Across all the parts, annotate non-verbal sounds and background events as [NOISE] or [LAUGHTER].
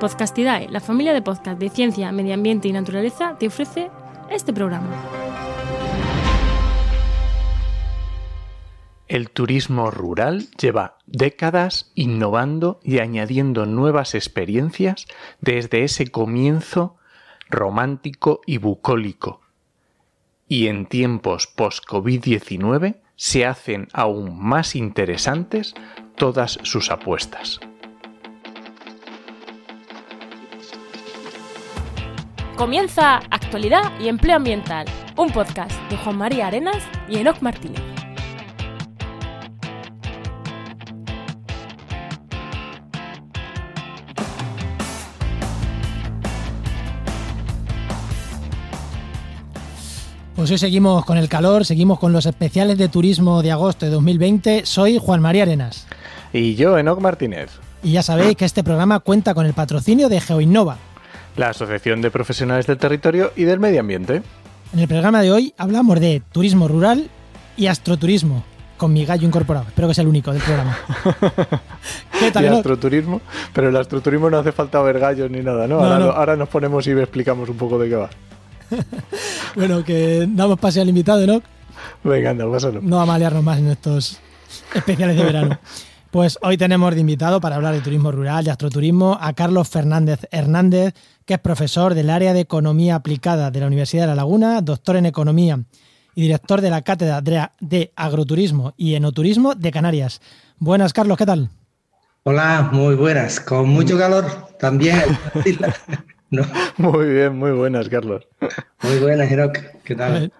Podcastidae, la familia de podcast de ciencia, medio ambiente y naturaleza, te ofrece este programa. El turismo rural lleva décadas innovando y añadiendo nuevas experiencias desde ese comienzo romántico y bucólico. Y en tiempos post-COVID-19 se hacen aún más interesantes todas sus apuestas. Comienza Actualidad y Empleo Ambiental, un podcast de Juan María Arenas y Enoc Martínez. Pues hoy seguimos con el calor, seguimos con los especiales de turismo de agosto de 2020. Soy Juan María Arenas. Y yo, Enoc Martínez. Y ya sabéis que este programa cuenta con el patrocinio de GeoInnova, la Asociación de Profesionales del Territorio y del Medio Ambiente. En el programa de hoy hablamos de turismo rural y astroturismo, con mi gallo incorporado. Espero que sea el único del programa. [LAUGHS] ¿Qué tal? Y astroturismo, pero el astroturismo no hace falta ver gallos ni nada, ¿no? ahora, ahora nos ponemos y explicamos un poco de qué va. [LAUGHS] bueno, que damos pase al invitado, ¿no? Venga, anda, pásalo. No a malearnos más en estos especiales de verano. [LAUGHS] Pues hoy tenemos de invitado para hablar de turismo rural y astroturismo a Carlos Fernández Hernández, que es profesor del área de Economía Aplicada de la Universidad de La Laguna, doctor en Economía y director de la Cátedra de Agroturismo y Enoturismo de Canarias. Buenas, Carlos, ¿qué tal? Hola, muy buenas. Con mucho calor también. [LAUGHS] Muy bien, muy buenas, Carlos. Muy buenas, Hirok. ¿Qué tal?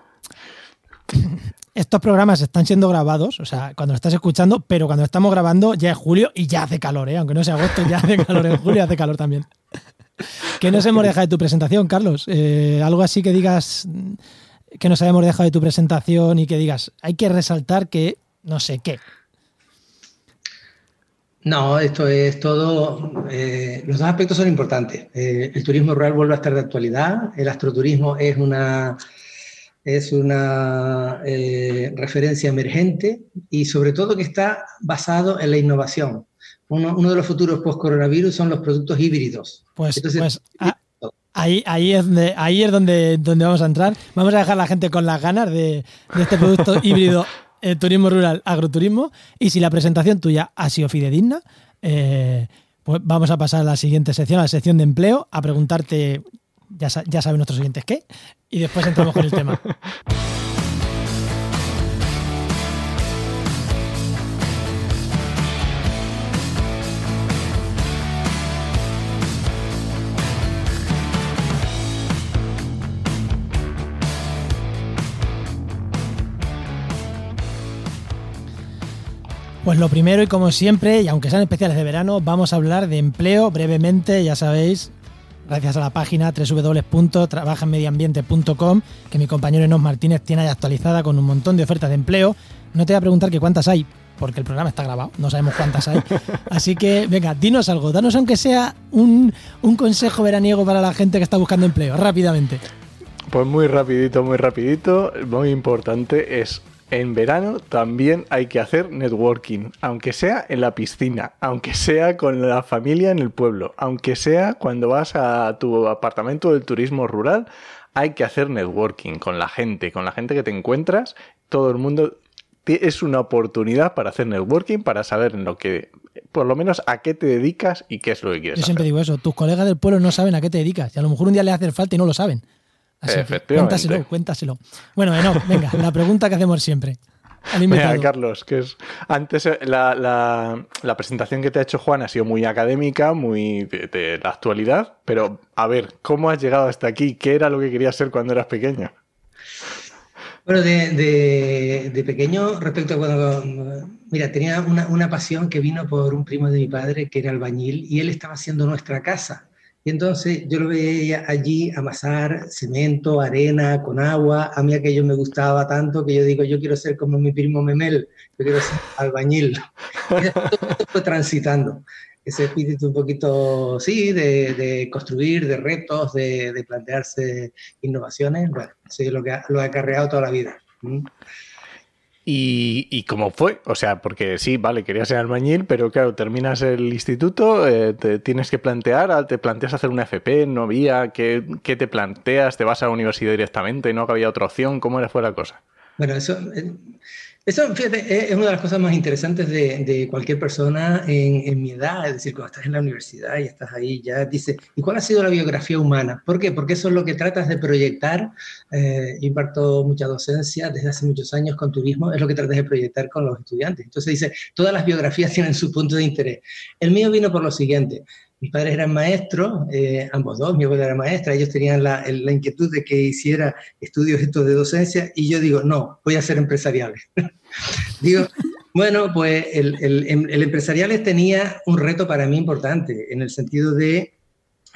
Estos programas están siendo grabados, o sea, cuando lo estás escuchando, pero cuando estamos grabando ya es julio y ya hace calor, ¿eh? aunque no sea agosto, ya hace calor. En julio hace calor también. ¿Qué nos hemos dejado de tu presentación, Carlos? Eh, algo así que digas que nos hayamos dejado de tu presentación y que digas, hay que resaltar que no sé qué. No, esto es todo. Eh, los dos aspectos son importantes. Eh, el turismo rural vuelve a estar de actualidad. El astroturismo es una, es una referencia emergente y, sobre todo, que está basado en la innovación. Uno, de los futuros post-coronavirus son los productos híbridos. Pues, pues [LAUGHS] ah, ahí, ahí, es donde, ahí es donde, donde vamos a entrar. Vamos a dejar a la gente con las ganas de, de este producto [LAUGHS] híbrido eh, turismo rural, agroturismo. Y si la presentación tuya ha sido fidedigna, eh, pues vamos a pasar a la siguiente sección, a la sección de empleo, a preguntarte, ya, ya saben nuestros oyentes qué, y después entramos con el tema. [LAUGHS] Pues lo primero y como siempre, y aunque sean especiales de verano, vamos a hablar de empleo brevemente, ya sabéis, gracias a la página www.trabajanmediambiente.com, que mi compañero Enos Martínez tiene ahí actualizada con un montón de ofertas de empleo. No te voy a preguntar que cuántas hay, porque el programa está grabado, no sabemos cuántas hay. [LAUGHS] Así que, venga, dinos algo, danos aunque sea un, un consejo veraniego para la gente que está buscando empleo, rápidamente. Pues muy rapidito, muy rapidito, muy importante es en verano también hay que hacer networking, aunque sea en la piscina, aunque sea con la familia en el pueblo, aunque sea cuando vas a tu apartamento del turismo rural, hay que hacer networking con la gente, con la gente que te encuentras. Todo el mundo es una oportunidad para hacer networking, para saber en lo que, por lo menos a qué te dedicas y qué es lo que quieres. Yo siempre digo eso, tus colegas del pueblo no saben a qué te dedicas y a lo mejor un día les hace falta y no lo saben cuéntaselo, cuéntaselo. Bueno, venga, la pregunta que hacemos siempre. Mira, Carlos, que es antes eh, la, presentación que te ha hecho Juan ha sido muy académica, muy de, la actualidad, pero a ver, ¿cómo has llegado hasta aquí? ¿Qué era lo que querías ser cuando eras pequeño? Bueno, de, pequeño, respecto a cuando, mira, tenía una, una pasión que vino por un primo de mi padre que era albañil y él estaba haciendo nuestra casa. Y entonces yo lo veía allí amasar cemento, arena, con agua. A mí aquello me gustaba tanto que yo digo, yo quiero ser como mi primo Memel, yo quiero ser [LAUGHS] albañil. Y todo fue transitando. Ese espíritu un poquito, sí, de, construir, de retos, de, plantearse innovaciones, bueno, sí, lo que lo ha acarreado toda la vida. ¿Y, cómo fue? O sea, porque sí, vale, querías ser albañil, pero claro, terminas el instituto, eh, te tienes que plantear, te planteas hacer una FP, no había, ¿qué, ¿qué, te planteas? ¿Te vas a la universidad directamente? ¿No había otra opción? ¿Cómo era fue la cosa? Bueno, eso, eh, eso, fíjate, es una de las cosas más interesantes de, cualquier persona en, mi edad, es decir, cuando estás en la universidad y estás ahí, ya dices, ¿y cuál ha sido la biografía humana? ¿Por qué? Porque eso es lo que tratas de proyectar. Eh, imparto mucha docencia desde hace muchos años con turismo, es lo que tratas de proyectar con los estudiantes. Entonces dice, todas las biografías tienen su punto de interés. El mío vino por lo siguiente. Mis padres eran maestros, eh, ambos dos, mi abuela era maestra, ellos tenían la, la, inquietud de que hiciera estudios estos de docencia y yo digo, no, voy a ser empresariales. [LAUGHS] digo, bueno, pues el, el, el, empresariales tenía un reto para mí importante, en el sentido de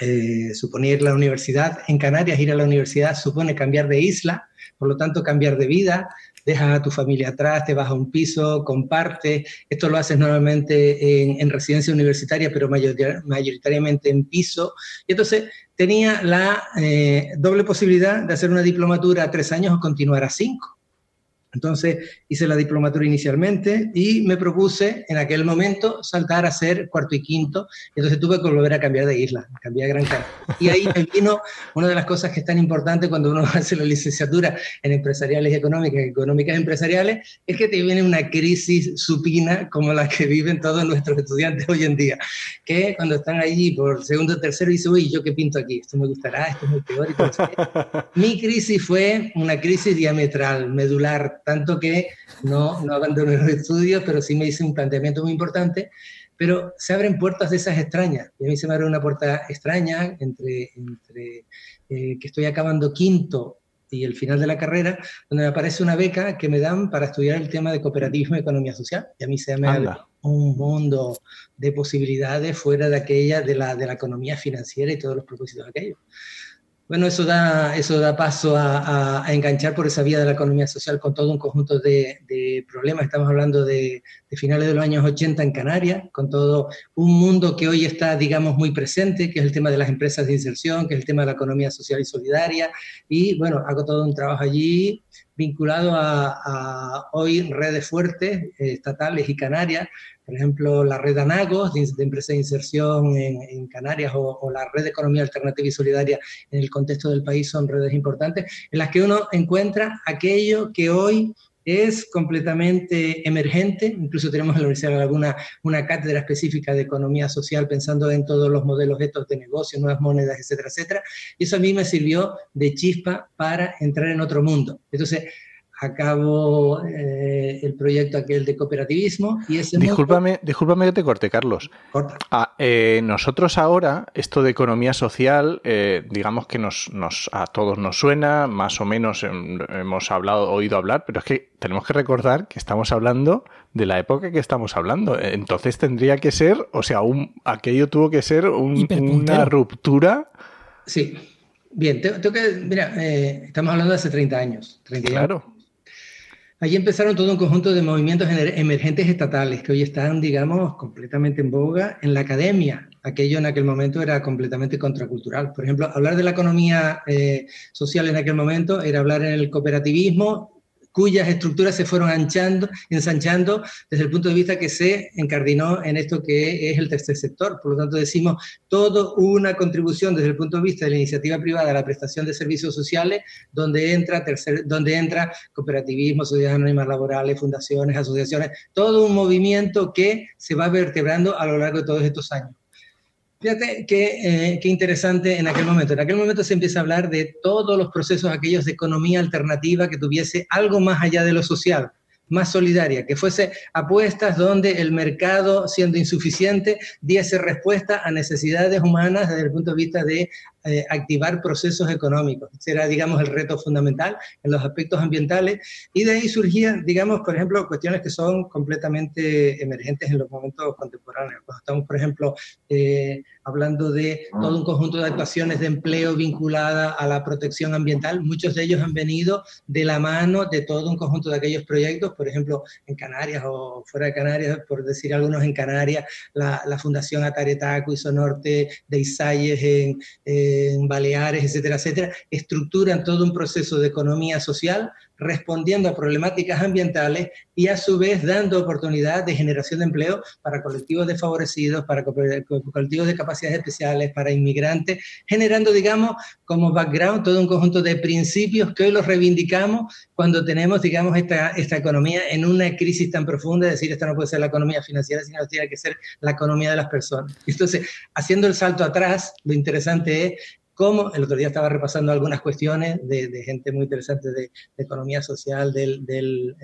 eh, suponer la universidad en Canarias, ir a la universidad supone cambiar de isla, por lo tanto cambiar de vida, dejas a tu familia atrás, te vas a un piso, compartes. Esto lo haces normalmente en, residencia universitaria, pero mayoritariamente en piso. Y entonces tenía la eh, doble posibilidad de hacer una diplomatura a tres años o continuar a cinco. Entonces hice la diplomatura inicialmente y me propuse en aquel momento saltar a ser cuarto y quinto. Entonces tuve que volver a cambiar de isla, cambié a Gran Canaria. Y ahí me vino una de las cosas que es tan importante cuando uno [LAUGHS] hace la licenciatura en empresariales y económicas, económicas empresariales, es que te viene una crisis supina como la que viven todos nuestros estudiantes hoy en día. Que cuando están allí por segundo o tercero dicen, uy, ¿yo qué pinto aquí? Esto me gustará, esto es muy teórico. Mi crisis fue una crisis diametral, medular tanto que no, no abandoné los estudios, pero sí me hice un planteamiento muy importante. Pero se abren puertas de esas extrañas. Y a mí se me abre una puerta extraña entre, entre eh, que estoy acabando quinto y el final de la carrera, donde me aparece una beca que me dan para estudiar el tema de cooperativismo y economía social. Y a mí se me abre un mundo de posibilidades fuera de aquella, de la, de la economía financiera y todos los propósitos de aquello. Bueno, eso da, eso da paso a, enganchar por esa vía de la economía social con todo un conjunto de, problemas. Estamos hablando de, finales de los años 80 en Canarias, con todo un mundo que hoy está, digamos, muy presente, que es el tema de las empresas de inserción, que es el tema de la economía social y solidaria. Y bueno, hago todo un trabajo allí vinculado a, hoy redes fuertes, eh, estatales y canarias, por ejemplo, la red ANAGOS, de, de empresas de inserción en, Canarias, o, la red de economía alternativa y solidaria en el contexto del país, son redes importantes, en las que uno encuentra aquello que hoy es completamente emergente, incluso tenemos en la Universidad de Laguna una cátedra específica de economía social pensando en todos los modelos estos de negocio, nuevas monedas, etcétera, etcétera. Y eso a mí me sirvió de chispa para entrar en otro mundo. Entonces, acabo eh, el proyecto aquel de cooperativismo y ese discúlpame, discúlpame que te corte, Carlos. Ah, eh, nosotros ahora, esto de economía social, eh, digamos que nos, nos, a todos nos suena, más o menos hemos hablado, oído hablar, pero es que tenemos que recordar que estamos hablando de la época que estamos hablando. Entonces tendría que ser, o sea, un, aquello tuvo que ser una ruptura. Sí. Bien, tengo, que, mira, estamos hablando de hace 30 años. 30 claro. Allí empezaron todo un conjunto de movimientos emergentes estatales que hoy están, digamos, completamente en boga en la academia. Aquello en aquel momento era completamente contracultural. Por ejemplo, hablar de la economía eh, social en aquel momento era hablar en el cooperativismo cuyas estructuras se fueron anchando, ensanchando desde el punto de vista que se encardinó en esto que es el tercer sector. Por lo tanto, decimos todo una contribución desde el punto de vista de la iniciativa privada a la prestación de servicios sociales, donde entra, tercer, donde entra cooperativismo, sociedades anónimas laborales, fundaciones, asociaciones, todo un movimiento que se va vertebrando a lo largo de todos estos años. Fíjate qué, eh, qué, interesante en aquel momento. En aquel momento se empieza a hablar de todos los procesos aquellos de economía alternativa que tuviese algo más allá de lo social, más solidaria, que fuese apuestas donde el mercado, siendo insuficiente, diese respuesta a necesidades humanas desde el punto de vista de eh, activar procesos económicos. Ese era, digamos, el reto fundamental en los aspectos ambientales. Y de ahí surgían, digamos, por ejemplo, cuestiones que son completamente emergentes en los momentos contemporáneos. Cuando estamos, por ejemplo, eh, hablando de todo un conjunto de actuaciones de empleo vinculada a la protección ambiental, muchos de ellos han venido de la mano de todo un conjunto de aquellos proyectos, por ejemplo, en Canarias o fuera de Canarias, por decir algunos en Canarias, la, la Fundación Ataretaco y Sonorte de Isayes en... En Baleares, etcétera, etcétera, estructuran todo un proceso de economía social respondiendo a problemáticas ambientales y a su vez dando oportunidad de generación de empleo para colectivos desfavorecidos, para colectivos de capacidades especiales, para inmigrantes, generando, digamos, como background todo un conjunto de principios que hoy los reivindicamos cuando tenemos, digamos, esta, esta economía en una crisis tan profunda, es decir, esta no puede ser la economía financiera, sino tiene que ser la economía de las personas. Entonces, haciendo el salto atrás, lo interesante es cómo, el otro día estaba repasando algunas cuestiones de, gente muy interesante de, economía social del,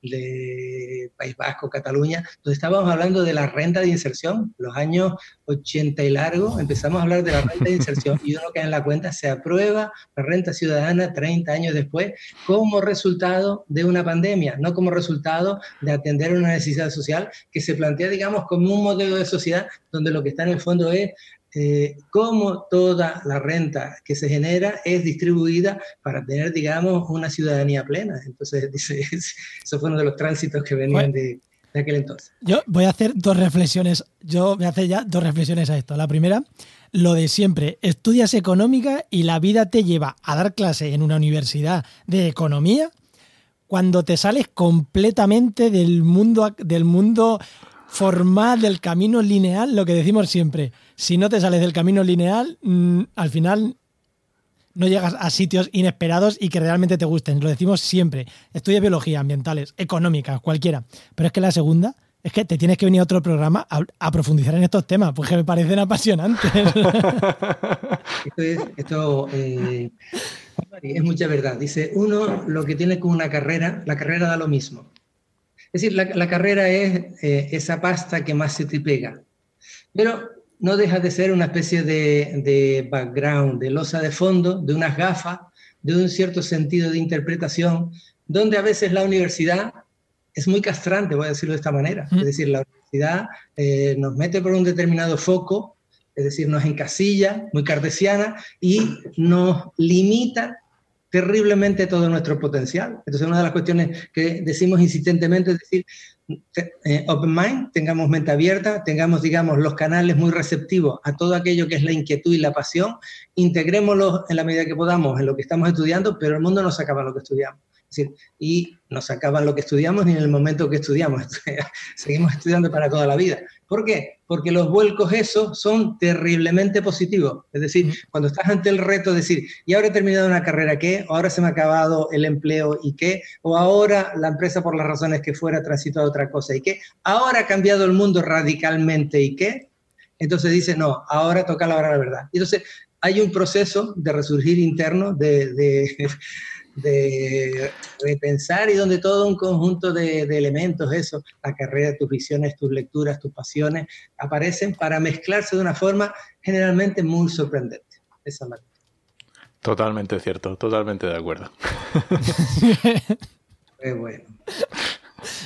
eh, País Vasco, Cataluña, donde estábamos hablando de la renta de inserción, los años 80 y largo, empezamos a hablar de la renta de inserción y uno cae en la cuenta, se aprueba la renta ciudadana 30 años después como resultado de una pandemia, no como resultado de atender una necesidad social que se plantea, digamos, como un modelo de sociedad donde lo que está en el fondo es eh, cómo toda la renta que se genera es distribuida para tener, digamos, una ciudadanía plena. Entonces, [LAUGHS] dice, eso fue uno de los tránsitos que venían de, aquel entonces. Yo voy a hacer dos reflexiones. Yo voy a hacer ya dos reflexiones a esto. La primera, lo de siempre. Estudias económica y la vida te lleva a dar clase en una universidad de economía cuando te sales completamente del mundo, del mundo formal, del camino lineal, lo que decimos siempre si no te sales del camino lineal, mm, al final no llegas a sitios inesperados y que realmente te gusten. Lo decimos siempre. Estudia biología, ambientales, económicas, cualquiera. Pero es que la segunda es que te tienes que venir a otro programa a, profundizar en estos temas, porque me parecen apasionantes. [LAUGHS] esto, eh, es, mucha verdad. Dice, uno lo que tiene con una carrera, la carrera da lo mismo. Es decir, la, carrera es eh, esa pasta que más se te pega. Pero no deja de ser una especie de, background, de losa de fondo, de unas gafas, de un cierto sentido de interpretación, donde a veces la universidad es muy castrante, voy a decirlo de esta manera. Es decir, la universidad eh, nos mete por un determinado foco, es decir, nos encasilla, muy cartesiana, y nos limita terriblemente todo nuestro potencial. Entonces, una de las cuestiones que decimos insistentemente es decir, eh, open mind, tengamos mente abierta, tengamos, digamos, los canales muy receptivos a todo aquello que es la inquietud y la pasión, integrémoslos en la medida que podamos en lo que estamos estudiando, pero el mundo no se acaba lo que estudiamos. Es decir, y no se acaba lo que estudiamos ni en el momento que estudiamos. [LAUGHS] Seguimos estudiando para toda la vida. ¿Por qué? Porque los vuelcos esos son terriblemente positivos. Es decir, cuando estás ante el reto de decir, y ahora he terminado una carrera, ¿qué? O ahora se me ha acabado el empleo, ¿y qué? O ahora la empresa, por las razones que fuera, transitó a otra cosa, ¿y qué? Ahora ha cambiado el mundo radicalmente, ¿y qué? Entonces dice, no, ahora toca la hora la verdad. Y entonces hay un proceso de resurgir interno, de de [LAUGHS] repensar y donde todo un conjunto de, elementos, eso, la carrera, tus visiones, tus lecturas, tus pasiones, aparecen para mezclarse de una forma generalmente muy sorprendente. Esa Totalmente cierto, totalmente de acuerdo. [LAUGHS] Qué bueno.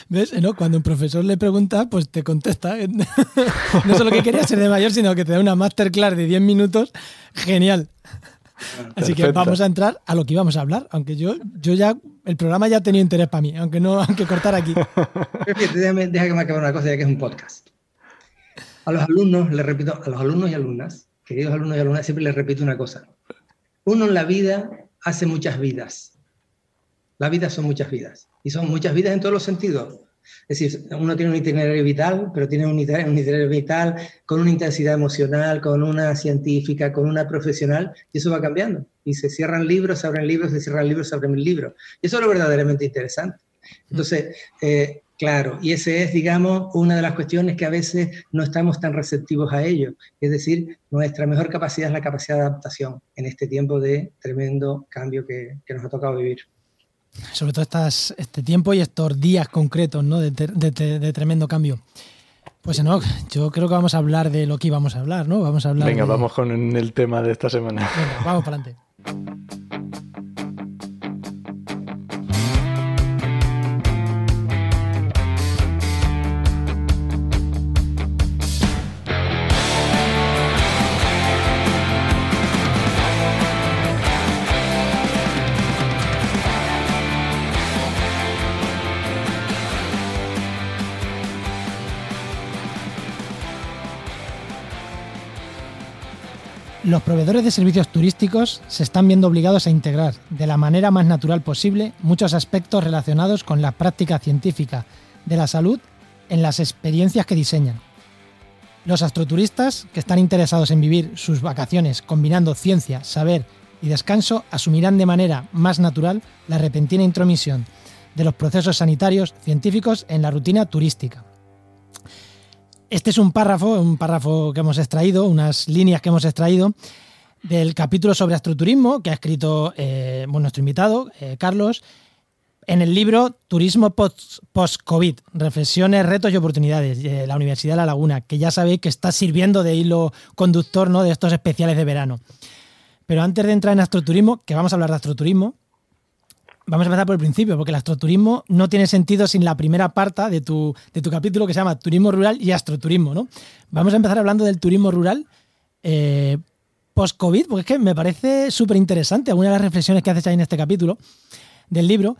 ¿Ves? ¿No? Cuando un profesor le pregunta, pues te contesta. [LAUGHS] No solo que quería ser de mayor, sino que te da una masterclass de 10 minutos. Genial. Así que vamos a entrar a lo que íbamos a hablar, aunque yo, yo ya, el programa ya ha tenido interés para mí, aunque no, [LAUGHS] aunque cortar aquí. Déjame, deja que me acabe una cosa, ya que es un podcast. A los alumnos, les repito, a los alumnos y alumnas, queridos alumnos y alumnas, siempre les repito una cosa. Uno en la vida hace muchas vidas. La vida son muchas vidas. Y son muchas vidas en todos los sentidos. Es decir, uno tiene un itinerario vital, pero tiene un itinerario, vital con una intensidad emocional, con una científica, con una profesional, y eso va cambiando. Y se cierran libros, se abren libros, se cierran libros, se abren libros. Y eso es lo verdaderamente interesante. Entonces, eh, claro, y ese es, digamos, una de las cuestiones que a veces no estamos tan receptivos a ello. Es decir, nuestra mejor capacidad es la capacidad de adaptación en este tiempo de tremendo cambio que nos ha tocado vivir sobre todo estas, este tiempo y estos días concretos ¿no? de, tremendo cambio. Pues no, yo creo que vamos a hablar de lo que íbamos a hablar, ¿no? Vamos a hablar. Venga, vamos con el tema de esta semana. Venga, vamos para adelante. Los proveedores de servicios turísticos se están viendo obligados a integrar de la manera más natural posible muchos aspectos relacionados con la práctica científica de la salud en las experiencias que diseñan. Los astroturistas, que están interesados en vivir sus vacaciones combinando ciencia, saber y descanso, asumirán de manera más natural la repentina intromisión de los procesos sanitarios científicos en la rutina turística. Este es un párrafo, un párrafo que hemos extraído, unas líneas que hemos extraído del capítulo sobre astroturismo que ha escrito eh, nuestro invitado, eh, Carlos, en el libro Turismo Post-COVID, Reflexiones, Retos y Oportunidades, de la Universidad de La Laguna, que ya sabéis que está sirviendo de hilo conductor ¿no? de estos especiales de verano. Pero antes de entrar en astroturismo, que vamos a hablar de astroturismo, Vamos a empezar por el principio, porque el astroturismo no tiene sentido sin la primera parte de tu, de tu capítulo que se llama Turismo Rural y Astroturismo, ¿no? Vamos a empezar hablando del turismo rural eh, post-COVID, porque es que me parece súper interesante algunas de las reflexiones que haces ahí en este capítulo del libro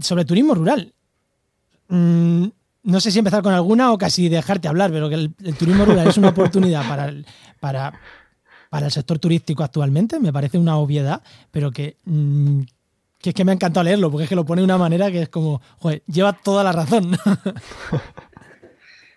sobre turismo rural. Mm, no sé si empezar con alguna o casi dejarte hablar, pero que el, turismo rural es una oportunidad para para, para el sector turístico actualmente, me parece una obviedad, pero que, mm, que es que me ha encantado leerlo, porque es que lo pone de una manera que es como, joder, lleva toda la razón. [LAUGHS]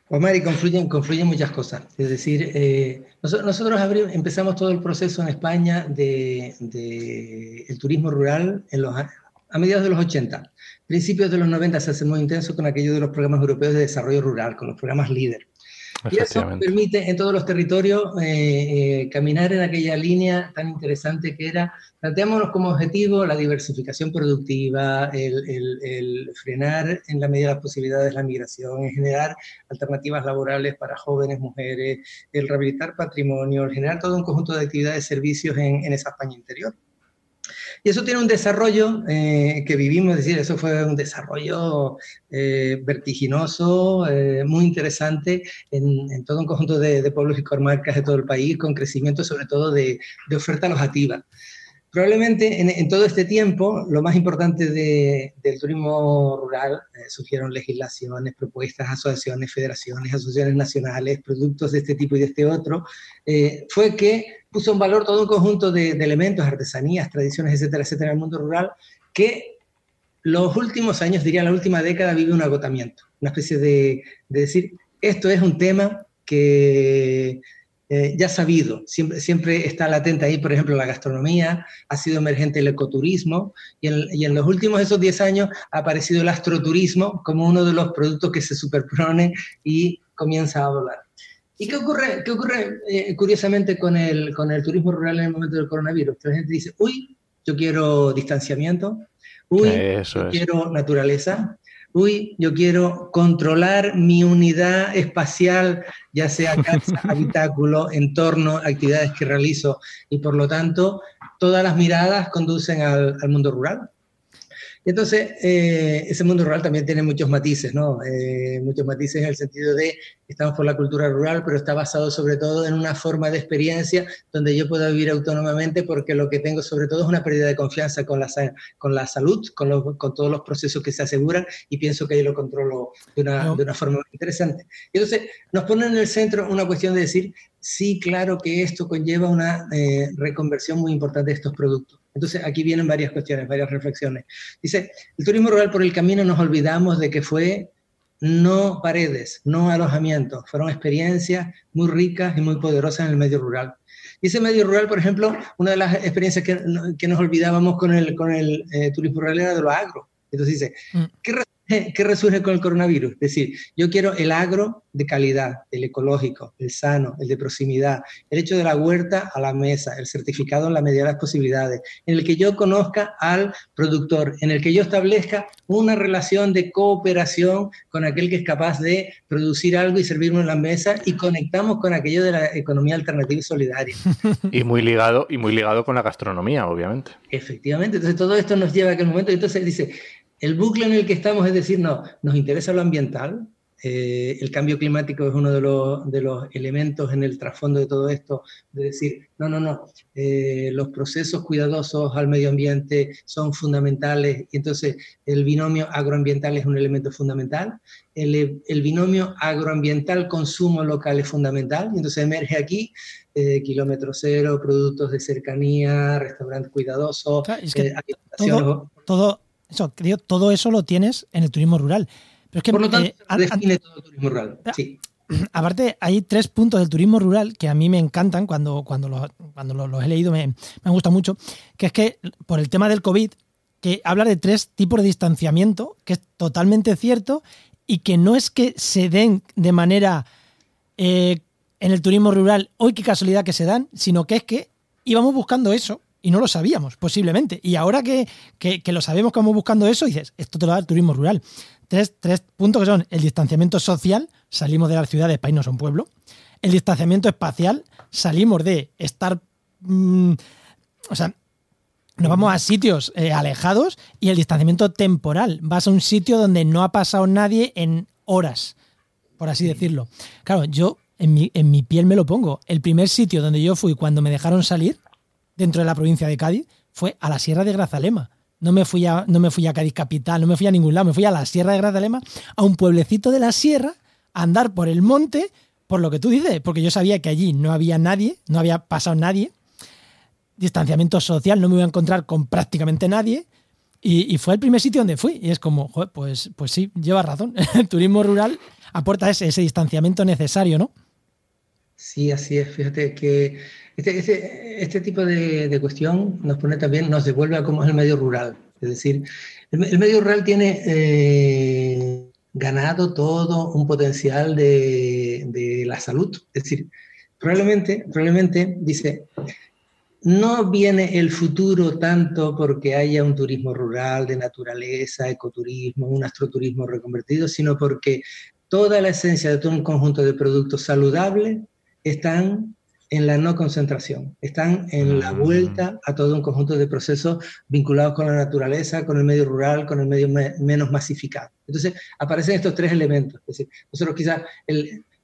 Pues Mari, confluyen, confluyen muchas cosas. Es decir, eh, nosotros, empezamos todo el proceso en España de, el turismo rural en los, a mediados de los 80. Principios de los 90 se hace muy intenso con aquello de los programas europeos de desarrollo rural, con los programas líder. Y eso permite en todos los territorios eh, eh, caminar en aquella línea tan interesante que era, planteámonos como objetivo la diversificación productiva, el, frenar en la medida de las posibilidades la migración, en generar alternativas laborales para jóvenes, mujeres, el rehabilitar patrimonio, el generar todo un conjunto de actividades, servicios en, en esa España interior. Y eso tiene un desarrollo eh, que vivimos, es decir, eso fue un desarrollo eh, vertiginoso, eh, muy interesante en, todo un conjunto de, pueblos y comarcas de todo el país, con crecimiento sobre todo de, oferta alojativa. Probablemente en, todo este tiempo, lo más importante del turismo rural, surgieron legislaciones, propuestas, asociaciones, federaciones, asociaciones nacionales, productos de este tipo y de este otro, fue que puso en valor todo un conjunto de, elementos, artesanías, tradiciones, etcétera, etcétera, en el mundo rural, que los últimos años, diría la última década, vive un agotamiento, una especie de, decir, esto es un tema que eh, ya sabido, siempre, siempre está latente ahí, por ejemplo, la gastronomía, ha sido emergente el ecoturismo, y en, y en los últimos esos 10 años ha aparecido el astroturismo como uno de los productos que se superpone y comienza a volar. ¿Y qué ocurre, qué ocurre eh, curiosamente con el, con el turismo rural en el momento del coronavirus? Que la gente dice, uy, yo quiero distanciamiento, uy, yo quiero naturaleza, uy, yo quiero controlar mi unidad espacial, ya sea casa, [LAUGHS] habitáculo, entorno, actividades que realizo, y por lo tanto, todas las miradas conducen al, al mundo rural. Entonces, eh, ese mundo rural también tiene muchos matices, ¿no? Eh, muchos matices en el sentido de estamos por la cultura rural, pero está basado sobre todo en una forma de experiencia donde yo pueda vivir autónomamente porque lo que tengo sobre todo es una pérdida de confianza con la, con la salud, con, con todos los procesos que se aseguran y pienso que ahí lo controlo de una, de una forma interesante. Entonces, nos pone en el centro una cuestión de decir, sí, claro que esto conlleva una eh, reconversión muy importante de estos productos. Entonces, aquí vienen varias cuestiones, varias reflexiones. Dice, el turismo rural por el camino nos olvidamos de que fue no paredes, no alojamientos, fueron experiencias muy ricas y muy poderosas en el medio rural. Y ese medio rural, por ejemplo, una de las experiencias que, que nos olvidábamos con el, con el eh, turismo rural era de lo agro. Entonces dice, mm. ¿qué [LAUGHS] ¿Qué resurge con el coronavirus? Es decir, yo quiero el agro de calidad, el ecológico, el sano, el de proximidad, el hecho de la huerta a la mesa, el certificado en la medida de las posibilidades, en el que yo conozca al productor, en el que yo establezca una relación de cooperación con aquel que es capaz de producir algo y servirme en la mesa y conectamos con aquello de la economía alternativa y solidaria. [LAUGHS] Y muy ligado, y muy ligado con la gastronomía, obviamente. Efectivamente, entonces todo esto nos lleva a aquel momento, entonces dice, el bucle en el que estamos es decir, no, nos interesa lo ambiental, Eh, el cambio climático es uno de los, de los, elementos en el trasfondo de todo esto, de decir, no, no, no, eh, los procesos cuidadosos al medio ambiente son fundamentales y entonces el binomio agroambiental es un elemento fundamental, el, el binomio agroambiental-consumo local es fundamental y entonces emerge aquí eh, kilómetro cero, productos de cercanía, restaurantes cuidadosos. todo, todo, eso, todo eso lo tienes en el turismo rural. Por lo tanto, eh, define todo el turismo rural. Sí. [CLEARS THROAT] Aparte, hay tres puntos del turismo rural que a mí me encantan cuando, cuando, los, cuando los, he leído, me, me gusta mucho, que es que por el tema del COVID, que habla de tres tipos de distanciamiento, que es totalmente cierto, y que no es que se den de manera eh, en el turismo rural, hoy qué casualidad que se dan, sino que es que íbamos buscando eso y no lo sabíamos, posiblemente. Y ahora que, que, que lo sabemos que vamos buscando eso, dices, esto te lo da el turismo rural tres, puntos que son el distanciamiento social, salimos de las ciudades para irnos a un pueblo, el distanciamiento espacial, salimos de estar, mm, o sea, nos vamos a sitios eh, alejados y el distanciamiento temporal, vas a un sitio donde no ha pasado nadie en horas, por así decirlo. Claro, yo en mi, en mi piel me lo pongo. El primer sitio donde yo fui cuando me dejaron salir, dentro de la provincia de Cádiz, fue a la Sierra de Grazalema. No me, fui a, no me fui a Cádiz Capital, no me fui a ningún lado, me fui a la Sierra de Grazalema, a un pueblecito de la Sierra, a andar por el monte, por lo que tú dices, porque yo sabía que allí no había nadie, no había pasado nadie, distanciamiento social, no me iba a encontrar con prácticamente nadie, y, fue el primer sitio donde fui. Y es como, pues, pues sí, lleva razón. El [LAUGHS] turismo rural aporta ese, ese distanciamiento necesario, ¿no? Sí, así es. Fíjate que este, este, este tipo de, de, cuestión nos pone también, nos devuelve a cómo es el medio rural. Es decir, el, medio rural tiene eh, ganado todo un potencial de, de, la salud. Es decir, probablemente, probablemente dice, no viene el futuro tanto porque haya un turismo rural de naturaleza, ecoturismo, un astroturismo reconvertido, sino porque toda la esencia de todo un conjunto de productos saludables están en la no concentración, están en la mm. vuelta a todo un conjunto de procesos vinculados con la naturaleza, con el medio rural, con el medio menos masificado. Entonces aparecen estos tres elementos. Es decir, nosotros quizás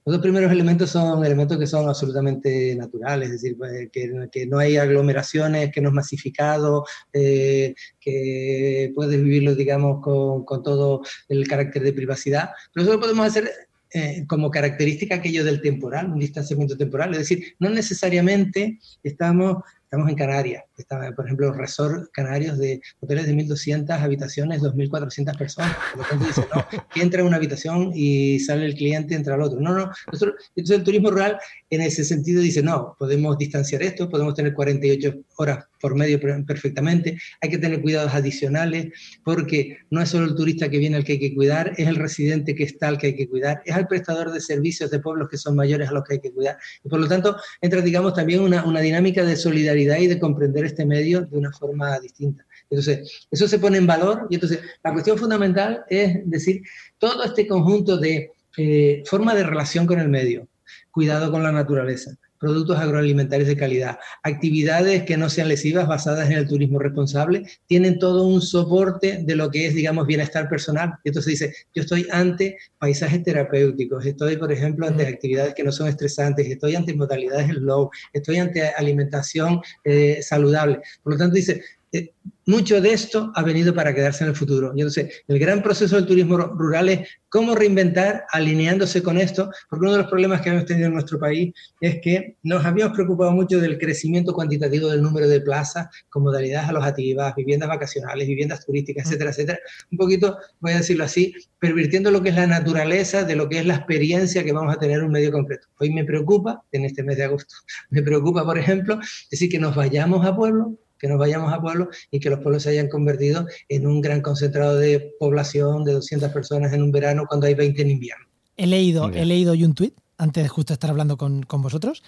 los dos primeros elementos son elementos que son absolutamente naturales, es decir, pues, que, que no hay aglomeraciones, que no es masificado, eh, que puedes vivirlo, digamos, con, con, todo el carácter de privacidad. Pero podemos hacer eh, como característica aquello del temporal, un distanciamiento temporal. Es decir, no necesariamente estamos Estamos en Canarias, está, por ejemplo, resort canarios de hoteles de 1.200 habitaciones, 2.400 personas. Por lo tanto, dice, no, que entra en una habitación y sale el cliente, entra al otro. No, no. Nosotros, entonces, el turismo rural, en ese sentido, dice, no, podemos distanciar esto, podemos tener 48 horas por medio perfectamente, hay que tener cuidados adicionales, porque no es solo el turista que viene al que hay que cuidar, es el residente que está al que hay que cuidar, es el prestador de servicios de pueblos que son mayores a los que hay que cuidar. Y por lo tanto, entra, digamos, también una, una dinámica de solidaridad y de comprender este medio de una forma distinta. Entonces, eso se pone en valor y entonces la cuestión fundamental es decir, todo este conjunto de eh, forma de relación con el medio, cuidado con la naturaleza, productos agroalimentarios de calidad, actividades que no sean lesivas basadas en el turismo responsable, tienen todo un soporte de lo que es, digamos, bienestar personal. Y entonces dice, yo estoy ante paisajes terapéuticos, estoy, por ejemplo, ante actividades que no son estresantes, estoy ante modalidades slow, estoy ante alimentación eh, saludable. Por lo tanto, dice, eh, mucho de esto ha venido para quedarse en el futuro. Y entonces, el gran proceso del turismo rural es cómo reinventar alineándose con esto, porque uno de los problemas que hemos tenido en nuestro país es que nos habíamos preocupado mucho del crecimiento cuantitativo del número de plazas con modalidades alojativas, viviendas vacacionales, viviendas turísticas, etcétera, etcétera. Un poquito, voy a decirlo así, pervirtiendo lo que es la naturaleza de lo que es la experiencia que vamos a tener en un medio concreto. Hoy me preocupa, en este mes de agosto, [LAUGHS] me preocupa, por ejemplo, decir que nos vayamos a pueblo que nos vayamos a pueblos y que los pueblos se hayan convertido en un gran concentrado de población de 200 personas en un verano cuando hay 20 en invierno. He leído, he leído un tuit, antes de justo estar hablando con, vosotros,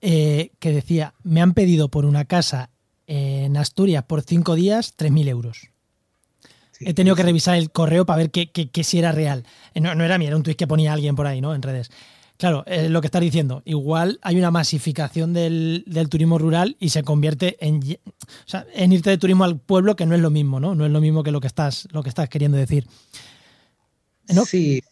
eh, que decía, me han pedido por una casa en Asturias por cinco días 3.000 euros. He tenido que revisar el correo para ver que, si era real. Eh, no, no era mío, era un tuit que ponía alguien por ahí, ¿no? En redes. Claro, es lo que estás diciendo. Igual hay una masificación del, turismo rural y se convierte en, en irte de turismo al pueblo, que no es lo mismo, ¿no? No es lo mismo que lo que estás, lo que estás queriendo decir. Sí,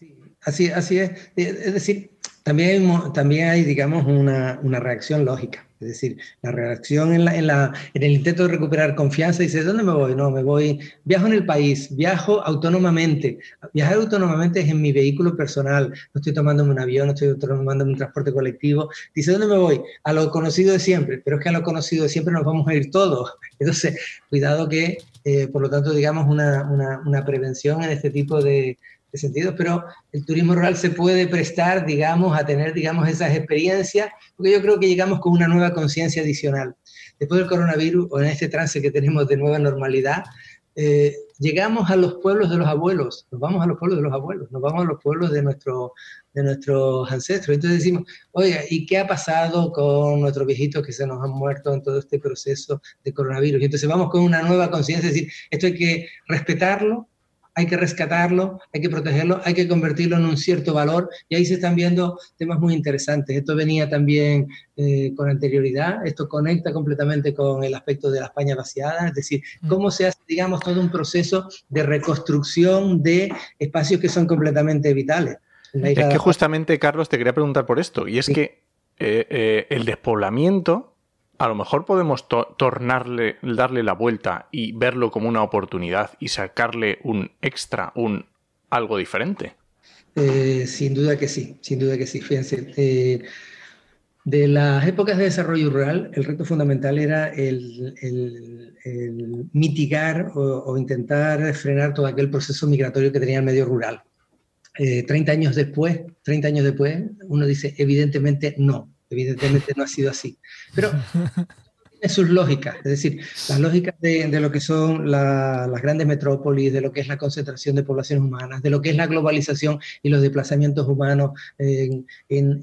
Así, así es. Es decir, también también hay digamos, una, una reacción lógica. Es decir, la reacción en, la, en, la, en, el intento de recuperar confianza, dice, ¿dónde me voy? No, me voy, viajo en el país, viajo autónomamente. Viajar autónomamente es en mi vehículo personal, no estoy tomándome un avión, no estoy tomándome un transporte colectivo. Dice, ¿dónde me voy? A lo conocido de siempre, pero es que a lo conocido de siempre nos vamos a ir todos. [LAUGHS] Entonces, cuidado que, eh, por lo tanto, digamos, una, una, una prevención en este tipo de, sentido, pero el turismo rural se puede prestar, digamos, a tener, digamos, esas experiencias, porque yo creo que llegamos con una nueva conciencia adicional. Después del coronavirus, o en este trance que tenemos de nueva normalidad, eh, llegamos a los pueblos de los abuelos, nos vamos a los pueblos de los abuelos, nos vamos a los pueblos de, nuestro, de nuestros ancestros. Entonces decimos, oiga, ¿y qué ha pasado con nuestros viejitos que se nos han muerto en todo este proceso de coronavirus? Y entonces vamos con una nueva conciencia, es decir, esto hay que respetarlo, hay que rescatarlo, hay que protegerlo, hay que convertirlo en un cierto valor y ahí se están viendo temas muy interesantes. Esto venía también eh, con anterioridad, esto conecta completamente con el aspecto de la España vaciada, es decir, mm. cómo se hace, digamos, todo un proceso de reconstrucción de espacios que son completamente vitales. Es que justamente, Carlos, te quería preguntar por esto, y es que eh, eh, el despoblamiento a lo mejor podemos tornarle, darle la vuelta y verlo como una oportunidad y sacarle un extra, un algo diferente. Eh, sin duda que sí, sin duda que sí. Fíjense, eh, de las épocas de desarrollo rural, el reto fundamental era el, mitigar o, intentar frenar todo aquel proceso migratorio que tenía el medio rural. Eh, 30 años después, 30 años después, uno dice, evidentemente no, Evidentemente no ha sido así. Pero [LAUGHS] tiene sus lógicas, es decir, las lógicas de, lo que son las grandes metrópolis, de lo que es la concentración de poblaciones humanas, de lo que es la globalización y los desplazamientos humanos en,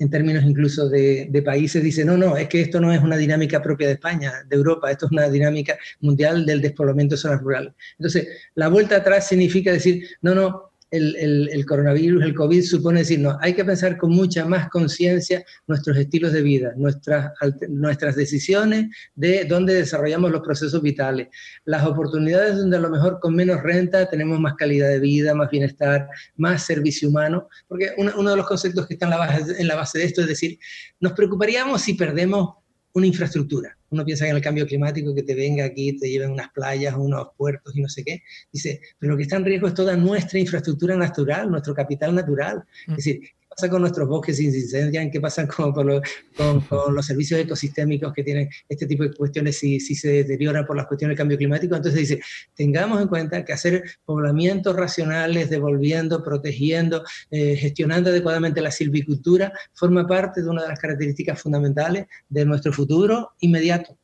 términos incluso de, de, países, dice, no, no, es que esto no es una dinámica propia de España, de Europa, esto es una dinámica mundial del despoblamiento de zonas rurales. Entonces, la vuelta atrás significa decir, no, no, el, coronavirus, el COVID, supone decirnos, hay que pensar con mucha más conciencia nuestros estilos de vida, nuestras, nuestras decisiones de dónde desarrollamos los procesos vitales, las oportunidades donde a lo mejor con menos renta tenemos más calidad de vida, más bienestar, más servicio humano, porque uno, de los conceptos que están en la, base, en la base de esto es decir, nos preocuparíamos si perdemos una infraestructura. Uno piensa en el cambio climático, que te venga aquí, te lleven unas playas, unos puertos y no sé qué. Dice, pero lo que está en riesgo es toda nuestra infraestructura natural, nuestro capital natural. Es mm. decir, pasa con nuestros bosques si se incendian? ¿Qué pasa con, con, los servicios ecosistémicos que tienen este tipo de cuestiones si, si, se deterioran por las cuestiones del cambio climático? Entonces dice, tengamos en cuenta que hacer poblamientos racionales, devolviendo, protegiendo, eh, gestionando adecuadamente la silvicultura, forma parte de una de las características fundamentales de nuestro futuro inmediato.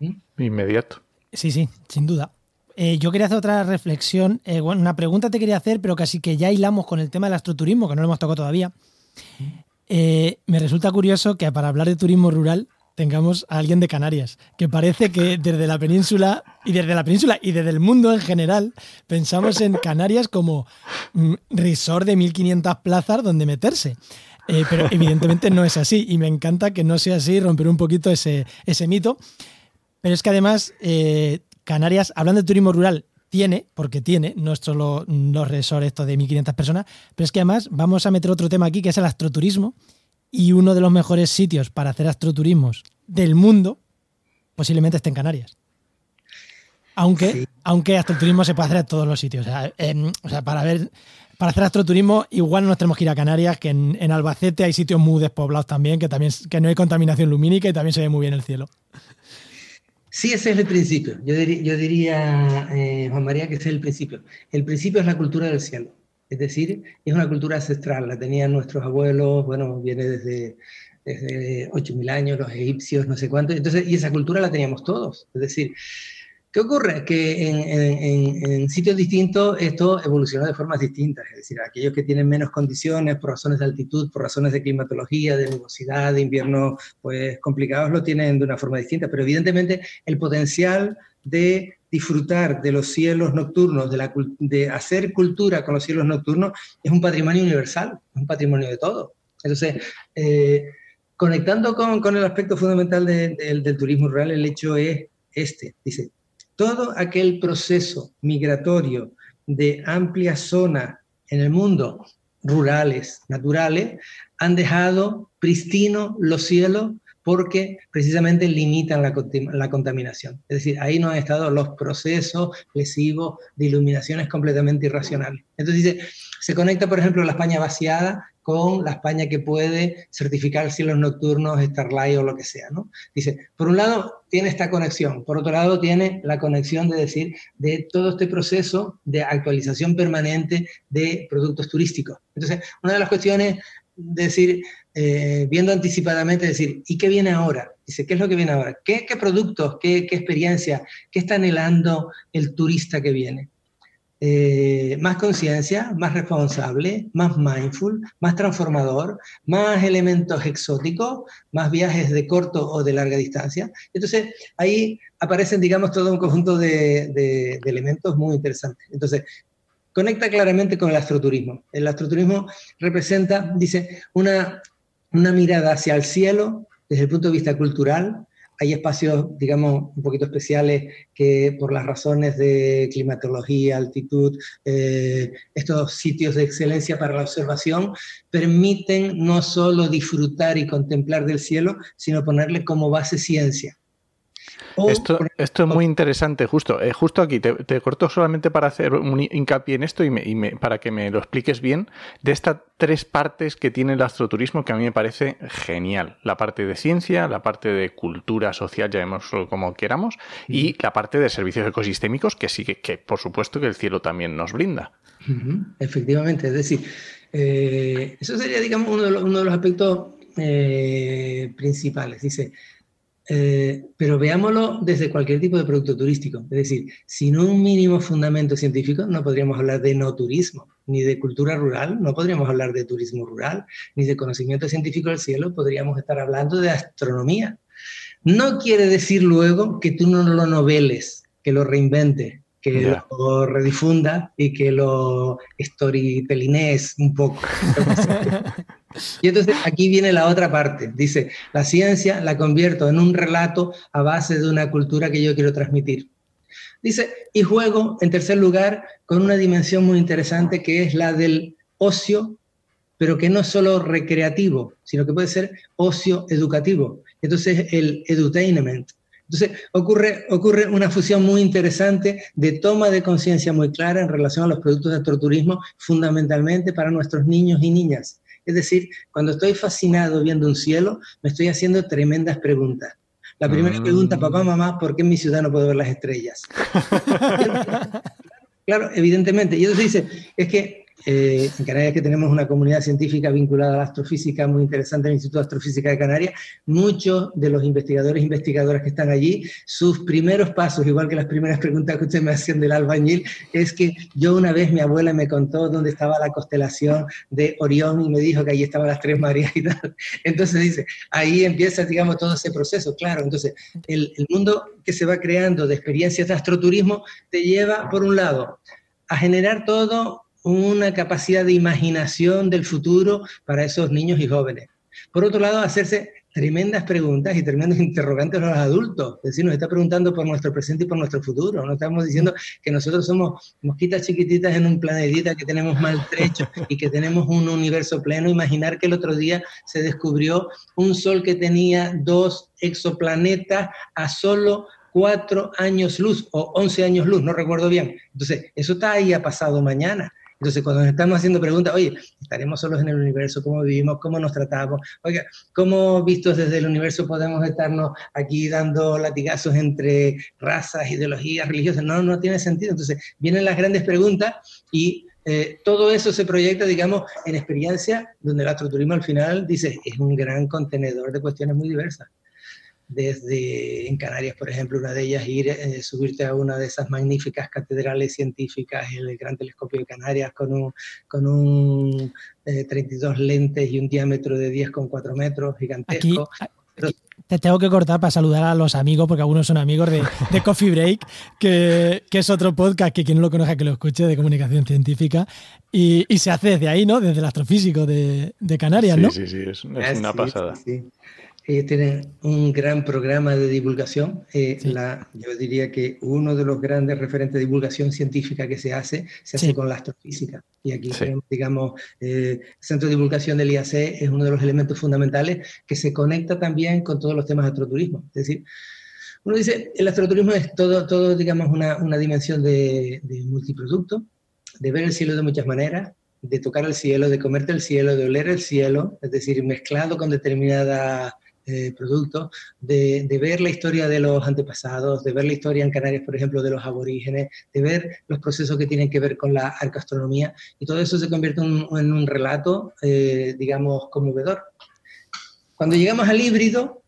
¿Mm? Inmediato. Sí, sí, sin duda. Eh, yo quería hacer otra reflexión. Eh, una pregunta te quería hacer, pero casi que ya hilamos con el tema del astroturismo, que no lo hemos tocado todavía. Eh, me resulta curioso que para hablar de turismo rural tengamos a alguien de Canarias, que parece que desde la península y desde la península y desde el mundo en general pensamos en Canarias como mm, resort de 1500 plazas donde meterse. pero evidentemente no es así y me encanta que no sea así, romper un poquito ese, ese mito. Pero es que además Canarias, hablando de turismo rural, tiene, porque tiene, no es solo los resorts estos de 1.500 personas, pero es que además vamos a meter otro tema aquí que es el astroturismo y uno de los mejores sitios para hacer astroturismos del mundo posiblemente esté en Canarias. Aunque, aunque astroturismo se puede hacer en todos los sitios. O sea, para ver, para hacer astroturismo igual no nos tenemos que ir a Canarias, que en, en, Albacete hay sitios muy despoblados también, que también que no hay contaminación lumínica y también se ve muy bien el cielo. Sí, ese es el principio. Yo, diría, eh, Juan María, que ese es el principio. El principio es la cultura del cielo. Es decir, es una cultura ancestral. La tenían nuestros abuelos, bueno, viene desde, desde 8.000 años, los egipcios, no sé cuánto. Entonces, y esa cultura la teníamos todos. Es decir, ¿Qué ocurre? Que en, sitios distintos esto evolucionó de formas distintas, es decir, aquellos que tienen menos condiciones por razones de altitud, por razones de climatología, de nubosidad, de inviernos pues, complicados, lo tienen de una forma distinta, pero evidentemente el potencial de disfrutar de los cielos nocturnos, de, la, de hacer cultura con los cielos nocturnos, es un patrimonio universal, es un patrimonio de todo. Entonces, eh, conectando con, con, el aspecto fundamental del turismo rural, el hecho es este, dice, todo aquel proceso migratorio de amplia zona en el mundo, rurales, naturales, han dejado pristino los cielos porque precisamente limitan la, contaminación. Es decir, ahí no han estado los procesos lesivos de iluminaciones completamente irracionales. Entonces se conecta, por ejemplo, la España vaciada con la España que puede certificar cielos nocturnos, Starlight o lo que sea, ¿no? Dice, por un lado tiene esta conexión, por otro lado tiene la conexión de decir de todo este proceso de actualización permanente de productos turísticos. Entonces, una de las cuestiones decir, eh, viendo anticipadamente, decir, ¿y qué viene ahora? Dice, ¿qué es lo que viene ahora? ¿Qué, productos, qué, qué, experiencia, qué está anhelando el turista que viene? Eh, más conciencia, más responsable, más mindful, más transformador, más elementos exóticos, más viajes de corto o de larga distancia. Entonces, ahí aparecen, digamos, todo un conjunto de, de elementos muy interesantes. Entonces, conecta claramente con el astroturismo. El astroturismo representa, dice, una, una mirada hacia el cielo desde el punto de vista cultural. Hay espacios, digamos, un poquito especiales que por las razones de climatología, altitud, eh, estos sitios de excelencia para la observación permiten no solo disfrutar y contemplar del cielo, sino ponerle como base ciencia. Esto, esto es muy interesante, justo. Eh, justo aquí, te, corto solamente para hacer un hincapié en esto y, para que me lo expliques bien, de estas tres partes que tiene el astroturismo que a mí me parece genial. La parte de ciencia, la parte de cultura social, llamémoslo como queramos, y la parte de servicios ecosistémicos que sí que, por supuesto que el cielo también nos brinda. Efectivamente, es decir, eh, eso sería, digamos, uno de los, uno de los aspectos eh, principales. Dice, eh, pero veámoslo desde cualquier tipo de producto turístico. Es decir, sin un mínimo fundamento científico no podríamos hablar de no turismo, ni de cultura rural, no podríamos hablar de turismo rural, ni de conocimiento científico del cielo, podríamos estar hablando de astronomía. No quiere decir luego que tú no lo noveles, que lo reinventes, que lo redifunda y que lo storytellines un poco. [LAUGHS] Y entonces aquí viene la otra parte. Dice, la ciencia la convierto en un relato a base de una cultura que yo quiero transmitir. Dice, y juego, en tercer lugar, con una dimensión muy interesante que es la del ocio, pero que no es solo recreativo, sino que puede ser ocio educativo. Entonces, el edutainment. Entonces, ocurre, ocurre una fusión muy interesante de toma de conciencia muy clara en relación a los productos de astroturismo, fundamentalmente para nuestros niños y niñas. Es decir, cuando estoy fascinado viendo un cielo, me estoy haciendo tremendas preguntas. La primera pregunta, papá, mm. mamá, ¿por qué en mi ciudad no puedo ver las estrellas? [LAUGHS] claro, evidentemente. Y entonces dice, es que eh, en Canarias que tenemos una comunidad científica vinculada a la astrofísica muy interesante, el Instituto de Astrofísica de Canarias, muchos de los investigadores e investigadoras que están allí, sus primeros pasos, igual que las primeras preguntas que usted me hacían del albañil, es que yo una vez mi abuela me contó dónde estaba la constelación de Orión y me dijo que ahí estaban las tres Marías y tal. Entonces dice, ahí empieza, digamos, todo ese proceso, claro. Entonces, el, el mundo que se va creando de experiencias de astroturismo te lleva, por un lado, a generar todo una capacidad de imaginación del futuro para esos niños y jóvenes. Por otro lado, hacerse tremendas preguntas y tremendos [LAUGHS] interrogantes a los adultos. Es decir, nos está preguntando por nuestro presente y por nuestro futuro. No estamos diciendo que nosotros somos mosquitas chiquititas en un planetita que tenemos maltrecho y que tenemos un universo pleno. Imaginar que el otro día se descubrió un sol que tenía dos exoplanetas a solo cuatro años luz o once años luz, no recuerdo bien. Entonces, eso está ahí a pasado mañana. Entonces, cuando nos estamos haciendo preguntas, oye, ¿estaremos solos en el universo? ¿Cómo vivimos? ¿Cómo nos tratamos? Oiga, ¿cómo vistos desde el universo podemos estarnos aquí dando latigazos entre razas, ideologías, religiosas? No, no tiene sentido. Entonces, vienen las grandes preguntas y eh, todo eso se proyecta, digamos, en experiencia, donde el astroturismo al final, dice, es un gran contenedor de cuestiones muy diversas desde en Canarias, por ejemplo, una de ellas ir, eh, subirte a una de esas magníficas catedrales científicas, el Gran Telescopio de Canarias, con un, con un 32 eh, lentes y un diámetro de 10,4 metros, gigantesco. te tengo que cortar para saludar a los amigos, porque algunos son amigos de, de Coffee Break, que, que, es otro podcast que quien no lo conozca que lo escuche de comunicación científica. Y, y se hace desde ahí, ¿no? Desde el astrofísico de, de Canarias, ¿no? Sí, sí, sí, es, una pasada. sí. Ellos tienen un gran programa de divulgación. Eh, la, yo diría que uno de los grandes referentes de divulgación científica que se hace, se hace con la astrofísica. Y aquí digamos, eh, el Centro de Divulgación del IAC es uno de los elementos fundamentales que se conecta también con todos los temas de astroturismo. Es decir, uno dice, el astroturismo es todo, todo digamos, una, una dimensión de, de multiproducto, de ver el cielo de muchas maneras, de tocar el cielo, de comerte el cielo, de oler el cielo, es decir, mezclado con determinadas eh, productos, de, ver la historia de los antepasados, de ver la historia en Canarias, por ejemplo, de los aborígenes, de ver los procesos que tienen que ver con la arcastronomía, y todo eso se convierte en, un relato, eh, digamos, conmovedor. Cuando llegamos al híbrido,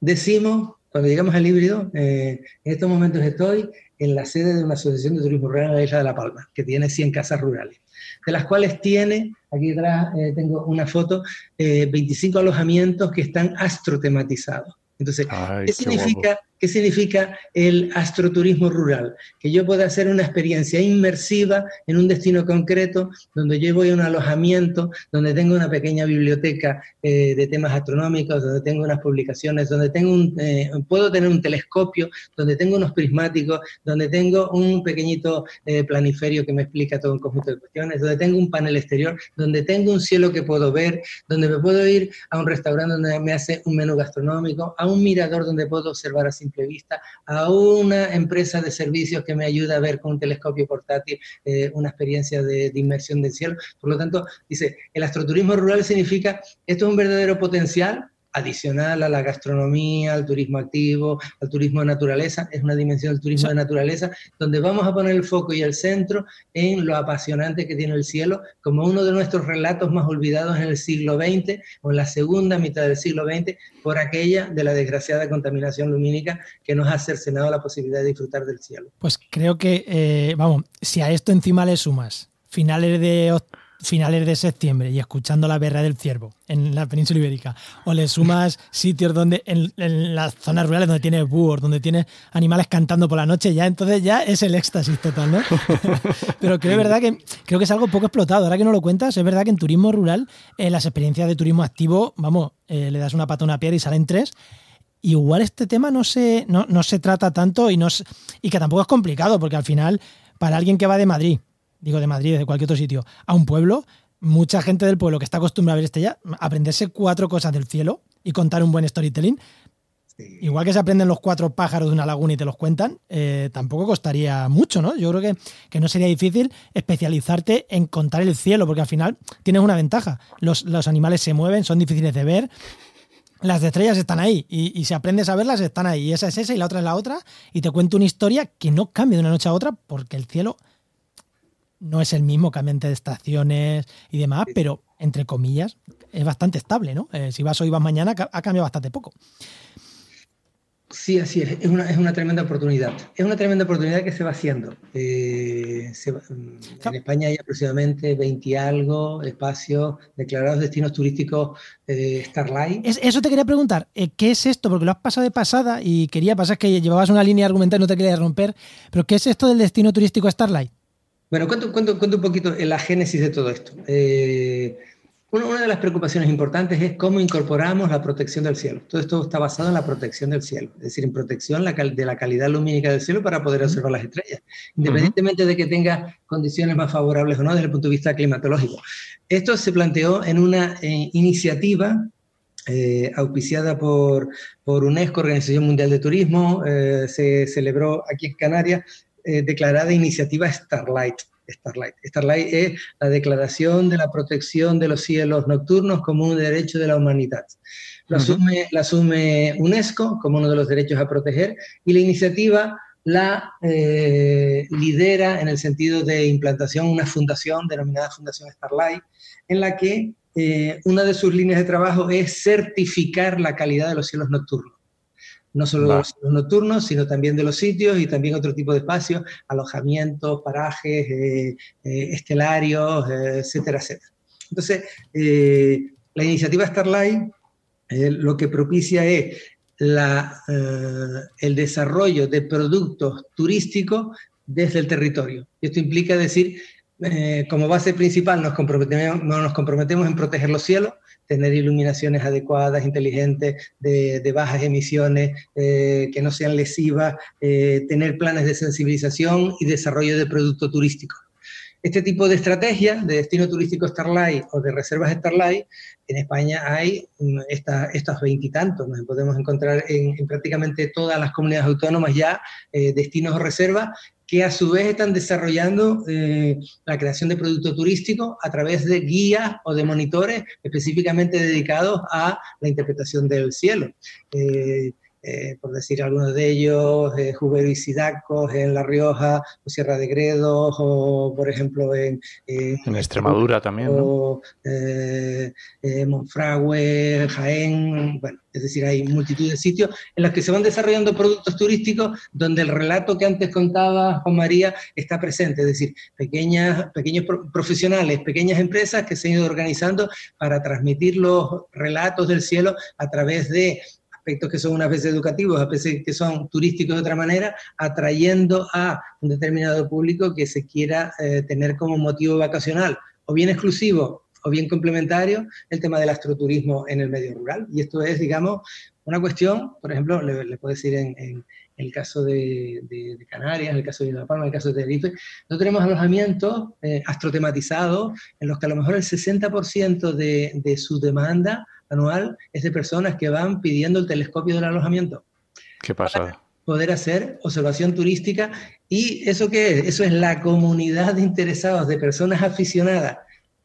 decimos, cuando llegamos al híbrido, eh, en estos momentos estoy en la sede de una asociación de turismo rural en la isla de La Palma, que tiene 100 casas rurales de las cuales tiene, aquí atrás eh, tengo una foto, 25 eh, alojamientos que están astrotematizados. Entonces, ¿qué, significa, ¿qué significa el astroturismo rural? Que yo pueda hacer una experiencia inmersiva en un destino concreto, donde yo voy a un alojamiento, donde tengo una pequeña biblioteca eh, de temas astronómicos, donde tengo unas publicaciones, donde tengo un, eh, puedo tener un telescopio, donde tengo unos prismáticos, donde tengo un pequeñito eh, planiferio que me explica todo un conjunto de cuestiones, donde tengo un panel exterior, donde tengo un cielo que puedo ver, donde me puedo ir a un restaurante donde me hace un menú gastronómico, a un mirador donde puedo observar a a una empresa de servicios que me ayuda a ver con un telescopio portátil eh, una experiencia de, de, inmersión del cielo. Por lo tanto, dice, el astroturismo rural significa, esto es un verdadero potencial adicional a la gastronomía, al turismo activo, al turismo de naturaleza, es una dimensión del turismo de naturaleza, donde vamos a poner el foco y el centro en lo apasionante que tiene el cielo, como uno de nuestros relatos más olvidados en el siglo XX o en la segunda mitad del siglo XX, por aquella de la desgraciada contaminación lumínica que nos ha cercenado la posibilidad de disfrutar del cielo. Pues creo que, eh, vamos, si a esto encima le sumas finales de finales de septiembre y escuchando la berra del ciervo en la península ibérica, o le sumas [LAUGHS] sitios donde en, las zonas rurales donde tienes búhos, donde tienes animales cantando por la noche, ya entonces ya es el éxtasis total, ¿no? [LAUGHS] Pero creo, verdad que, creo que es algo poco explotado. Ahora que no lo cuentas, es verdad que en turismo rural, en las experiencias de turismo activo, vamos, eh, le das una pata a una piedra y salen tres. Igual este tema no se, no, no se trata tanto y, no, y que tampoco es complicado, porque al final, para alguien que va de Madrid digo de Madrid, de cualquier otro sitio, a un pueblo, mucha gente del pueblo que está acostumbrada a ver estrellas, aprenderse cuatro cosas del cielo y contar un buen storytelling, igual que se aprenden los cuatro pájaros de una laguna y te los cuentan, eh, tampoco costaría mucho, ¿no? Yo creo que, que, no sería difícil especializarte en contar el cielo, porque al final tienes una ventaja. Los, animales se mueven, son difíciles de ver. Las estrellas están ahí y, y, si aprendes a verlas están ahí. Y esa es esa y la otra es la otra. Y te cuento una historia que no cambia de una noche a otra porque el cielo no es el mismo, cambian de estaciones y demás, pero entre comillas es bastante estable, ¿no? Eh, si vas hoy, vas mañana, ha cambiado bastante poco. Sí, así es. Es una, es una, tremenda oportunidad. Es una tremenda oportunidad que se va haciendo. Eh, mm, en España hay aproximadamente 20 y algo espacios declarados destinos turísticos eh, Starlight. eso te quería preguntar. ¿Qué es esto? Porque lo has pasado de pasada y quería pasar que llevabas una línea argumental y no te quería romper. Pero ¿qué es esto del destino turístico Starlight? Bueno, cuento, cuento, cuento un poquito la génesis de todo esto. Eh, una, de las preocupaciones importantes es cómo incorporamos la protección del cielo. Todo esto está basado en la protección del cielo, es decir, en protección de la calidad lumínica del cielo para poder observar las estrellas, independientemente de que tenga condiciones más favorables o no desde el punto de vista climatológico. Esto se planteó en una eh, iniciativa eh, auspiciada por, por UNESCO, Organización Mundial de Turismo, se celebró aquí en Canarias eh, declarada iniciativa Starlight. Starlight. Starlight es la declaración de la protección de los cielos nocturnos como un derecho de la humanidad. La asume, la asume UNESCO como uno de los derechos a proteger y la iniciativa la eh, lidera en el sentido de implantación una fundación denominada Fundación Starlight, en la que eh, una de sus líneas de trabajo es certificar la calidad de los cielos nocturnos no solo de los nocturnos, sino también de los sitios y también otro tipo de espacios, alojamientos, parajes, eh, eh, estelarios, eh, etcétera, etcétera. Entonces, la iniciativa Starlight lo que propicia es la, el desarrollo de productos turísticos desde el territorio. Esto implica decir, como base principal nos comprometemos, nos comprometemos en proteger los cielos, tener iluminaciones adecuadas, inteligentes, de, bajas emisiones, eh, que no sean lesivas, eh, tener planes de sensibilización y desarrollo de producto turístico. Este tipo de estrategia de destino turístico Starlight o de reservas Starlight, en España hay mm, estos veintitantos, nos podemos encontrar en, prácticamente todas las comunidades autónomas ya eh, destinos o reservas que a su vez están desarrollando eh, la creación de productos turísticos a través de guías o de monitores específicamente dedicados a la interpretación del cielo. Eh, eh, por decir algunos de ellos, eh, Jubero y Sidacos en La Rioja, o Sierra de Gredos, o por ejemplo en, en Extremadura también. ¿no? Eh, eh, Monfragüe, Jaén, bueno, es decir, hay multitud de sitios en los que se van desarrollando productos turísticos donde el relato que antes contaba Juan María está presente, es decir, pequeñas, pequeños profesionales, pequeñas empresas que se han ido organizando para transmitir los relatos del cielo a través de aspectos que son unas veces educativos, a veces que son turísticos de otra manera, atrayendo a un determinado público que se quiera eh, tener como motivo vacacional, o bien exclusivo o bien complementario, el tema del astroturismo en el medio rural. Y esto es, digamos, una cuestión, por ejemplo, le, puedo decir en, el caso de, Canarias, en el caso de La Palma, en el caso de Tenerife, no tenemos alojamientos eh, astrotematizados en los que a lo mejor el 60% de, de su demanda anual es de personas que van pidiendo el telescopio del alojamiento. ¿Qué pasa? poder hacer observación turística. ¿Y eso qué es? Eso es la comunidad de interesados, de personas aficionadas,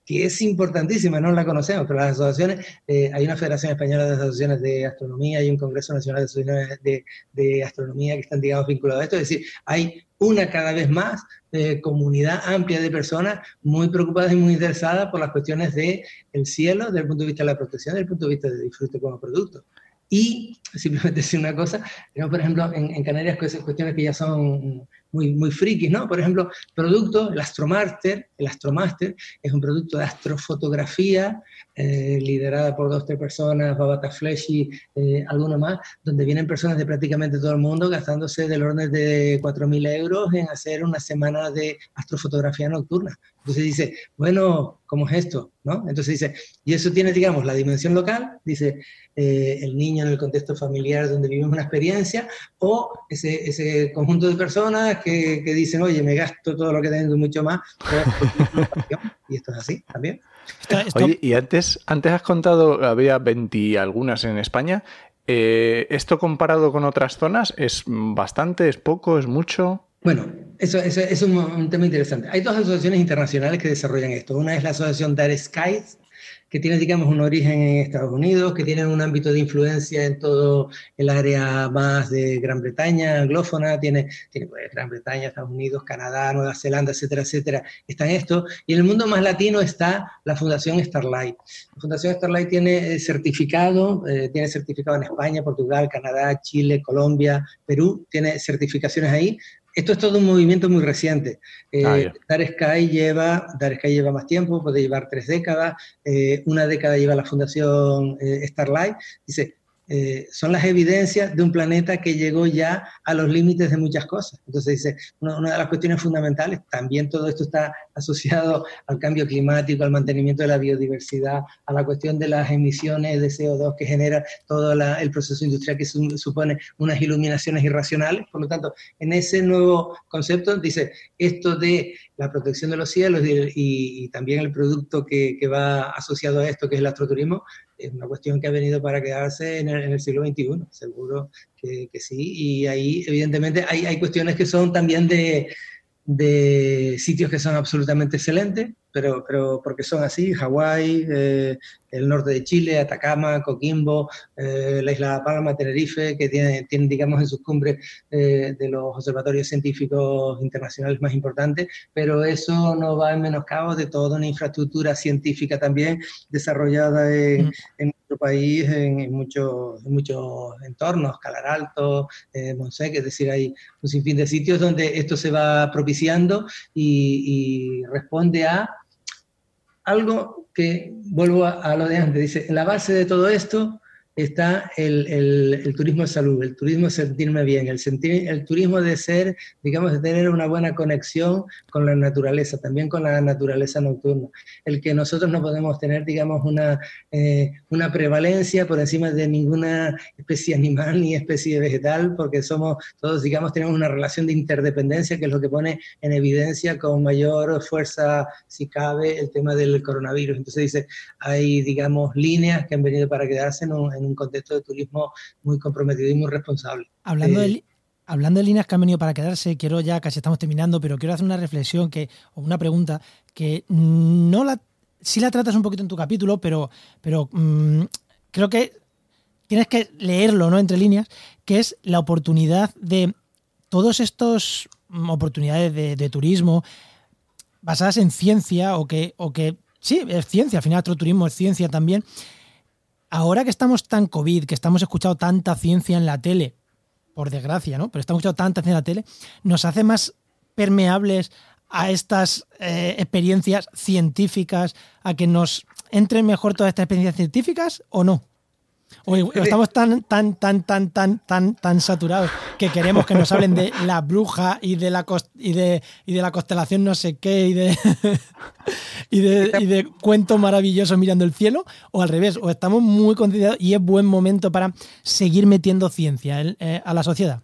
que es importantísima, no la conocemos, pero las asociaciones, eh, hay una Federación Española de Asociaciones de Astronomía, hay un Congreso Nacional de Asociaciones de, de Astronomía que están, digamos, vinculados a esto, es decir, hay una cada vez más eh, comunidad amplia de personas muy preocupadas y muy interesadas por las cuestiones del el cielo, desde el punto de vista de la protección, desde el punto de vista de disfrute como producto. Y simplemente [LAUGHS] decir una cosa, por ejemplo, en, en Canarias, cuestiones que ya son muy, muy frikis, ¿no? Por ejemplo, producto, el Astromaster, el Astromaster es un producto de astrofotografía eh, liderada por dos o tres personas, Babata Fleshy, eh, alguno más, donde vienen personas de prácticamente todo el mundo gastándose del orden de 4.000 euros en hacer una semana de astrofotografía nocturna. Entonces dice, bueno, ¿cómo es esto? ¿No? Entonces dice, y eso tiene, digamos, la dimensión local, dice, eh, el niño en el contexto familiar donde vivimos una experiencia, o ese, ese conjunto de personas que, que, dicen, oye, me gasto todo lo que tengo mucho más, [LAUGHS] y esto es así también. Oye, y antes, antes has contado, había 20 algunas en España. Eh, ¿Esto comparado con otras zonas es bastante, es poco, es mucho? Bueno, eso, es un, tema interesante. Hay dos asociaciones internacionales que desarrollan esto. Una es la asociación Dark Skies, que tiene, digamos, un origen en Estados Unidos, que tiene un ámbito de influencia en todo el área más de Gran Bretaña, anglófona, tiene, tiene pues, Gran Bretaña, Estados Unidos, Canadá, Nueva Zelanda, etcétera, etcétera, está en esto. Y en el mundo más latino está la Fundación Starlight. La Fundación Starlight tiene eh, certificado, eh, tiene certificado en España, Portugal, Canadá, Chile, Colombia, Perú, tiene certificaciones ahí, esto es todo un movimiento muy reciente. Eh, ah, Dar Sky lleva, Dar Sky lleva más tiempo, puede llevar tres décadas, eh, una década lleva la fundación eh, Starlight. Dice, eh, son las evidencias de un planeta que llegó ya a los límites de muchas cosas. Entonces dice, una, de las cuestiones fundamentales, también todo esto está asociado al cambio climático, al mantenimiento de la biodiversidad, a la cuestión de las emisiones de CO2 que genera todo el proceso industrial que supone unas iluminaciones irracionales. Por lo tanto, en ese nuevo concepto dice, esto de la protección de los cielos y, también el producto que, va asociado a esto, que es el astroturismo, es una cuestión que ha venido para quedarse en el, siglo XXI, seguro que, que, sí. Y ahí, evidentemente, hay, hay cuestiones que son también de, de sitios que son absolutamente excelentes, pero, pero porque son así, Hawái, eh, el norte de Chile, Atacama, Coquimbo, eh, la isla de Palma, Tenerife, que tienen, tiene, digamos, en sus cumbres eh, de los observatorios científicos internacionales más importantes, pero eso no va en menoscabo de toda una infraestructura científica también desarrollada en, mm. en nuestro país, en, muchos, muchos entornos, Calar Alto, eh, Monseque, es decir, hay un sinfín de sitios donde esto se va propiciando y, y responde a algo que vuelvo a, lo de antes, dice, la base de todo esto está el, turismo de salud, el turismo de sentirme bien, el, sentir, el turismo de ser, digamos, de tener una buena conexión con la naturaleza, también con la naturaleza nocturna. El que nosotros no podemos tener, digamos, una, eh, una prevalencia por encima de ninguna especie animal ni especie vegetal, porque somos todos, digamos, tenemos una relación de interdependencia que es lo que pone en evidencia con mayor fuerza, si cabe, el tema del coronavirus. Entonces dice, hay, digamos, líneas que han venido para quedarse en un, contexto de turismo muy comprometido y muy responsable. Hablando de... Eh, hablando de líneas que han venido para quedarse, quiero ya casi estamos terminando, pero quiero hacer una reflexión que, o una pregunta que no la, sí la tratas un poquito en tu capítulo, pero, pero mm, creo que tienes que leerlo, ¿no? Entre líneas, que es la oportunidad de todos estos mm, oportunidades de, turismo basadas en ciencia o que, o que sí, es ciencia, al final otro turismo es ciencia también. Ahora que estamos tan COVID, que estamos escuchando tanta ciencia en la tele, por desgracia, ¿no? Pero estamos escuchando tanta ciencia en la tele, nos hace más permeables a estas eh, experiencias científicas, a que nos entren mejor todas estas experiencias científicas o no? O [LAUGHS] estamos tan, tan, tan, tan, tan, tan, tan saturados que queremos que nos hablen de la bruja y de la y de, y de la constelación no sé qué y de, [LAUGHS] y de, y de cuentos maravillosos mirando el cielo, o al revés, o estamos muy concienciados y es buen momento para seguir metiendo ciencia eh, a la sociedad.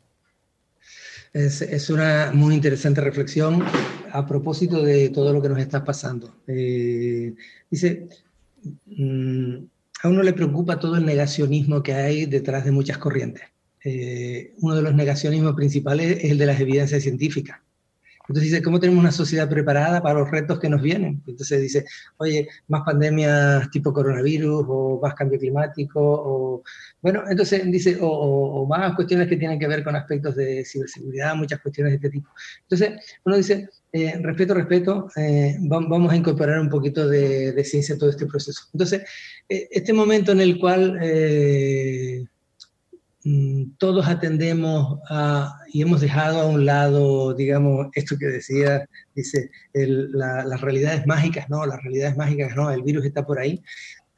Es, una muy interesante reflexión a propósito de todo lo que nos está pasando. Eh, dice, mm, a uno le preocupa todo el negacionismo que hay detrás de muchas corrientes. Eh, uno de los negacionismos principales es el de las evidencias científicas. Entonces dice, ¿cómo tenemos una sociedad preparada para los retos que nos vienen? Entonces dice, oye, más pandemias tipo coronavirus o más cambio climático o... Bueno, entonces dice, o, más cuestiones que tienen que ver con aspectos de ciberseguridad, muchas cuestiones de este tipo. Entonces uno dice, eh, respeto, respeto, eh, vamos a incorporar un poquito de, ciencia a todo este proceso. Entonces, eh, este momento en el cual Mm, todos atendemos y hemos dejado a un lado, digamos, esto que decía, dice, las realidades mágicas, no, las realidades mágicas, no, el virus está por ahí.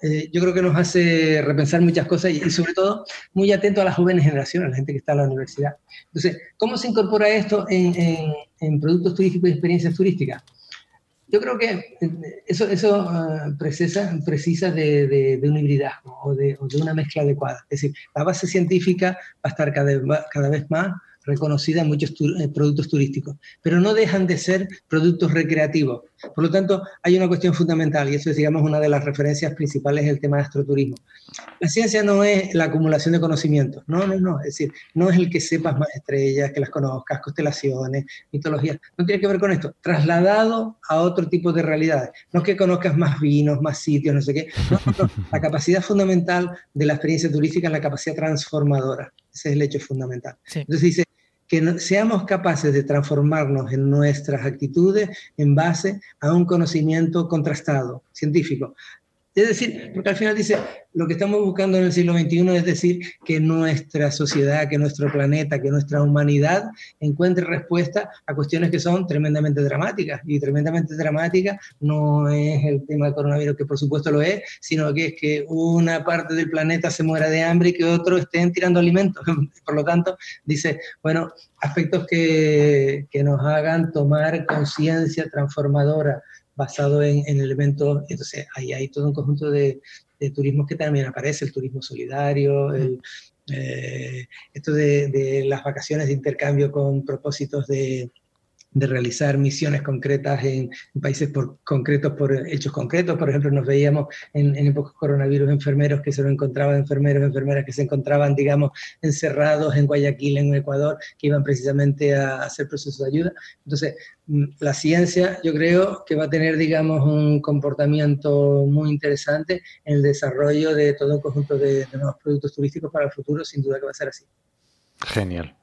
Eh, yo creo que nos hace repensar muchas cosas y, sobre todo muy atento a las jóvenes generaciones, a la gente que está en la universidad. Entonces, ¿cómo se incorpora esto en, en productos turísticos y experiencias turísticas? Yo creo que eh, eso, eso ah, precisa, precisa de, de, un hibridazgo o de, o de, una mezcla adecuada. Es decir, la base científica va a estar cada, cada vez más reconocida en muchos eh, productos turísticos, pero no dejan de ser productos recreativos. Por lo tanto, hay una cuestión fundamental, y eso es, digamos, una de las referencias principales del tema de astroturismo. La ciencia no es la acumulación de conocimientos, no, no, no, es decir, no es el que sepas más estrellas, que las conozcas, constelaciones, mitologías, no tiene que ver con esto, trasladado a otro tipo de realidades, no es que conozcas más vinos, más sitios, no sé qué, la capacidad fundamental de la experiencia turística es la capacidad transformadora, ese es el hecho fundamental. Entonces dice, que seamos capaces de transformarnos en nuestras actitudes en base a un conocimiento contrastado, científico. Es decir, porque al final dice, lo que estamos buscando en el siglo XXI es decir, que nuestra sociedad, que nuestro planeta, que nuestra humanidad encuentre respuesta a cuestiones que son tremendamente dramáticas. Y tremendamente dramática no es el tema del coronavirus, que por supuesto lo es, sino que es que una parte del planeta se muera de hambre y que otros estén tirando alimentos. [LAUGHS] Por lo tanto, dice, bueno, aspectos que, que nos hagan tomar conciencia transformadora basado en, elementos, entonces ahí hay todo un conjunto de, de turismos que también aparece, el turismo solidario, el, eh, esto de, de, las vacaciones de intercambio con propósitos de, de realizar misiones concretas en, países por, concretos por hechos concretos. Por ejemplo, nos veíamos en, en épocas coronavirus enfermeros que se lo encontraban enfermeros, enfermeras que se encontraban, digamos, encerrados en Guayaquil, en Ecuador, que iban precisamente a hacer procesos de ayuda. Entonces, mm, la ciencia yo creo que va a tener, digamos, un comportamiento muy interesante en el desarrollo de todo un conjunto de, de nuevos productos turísticos para el futuro, sin duda que va a ser así. Genial.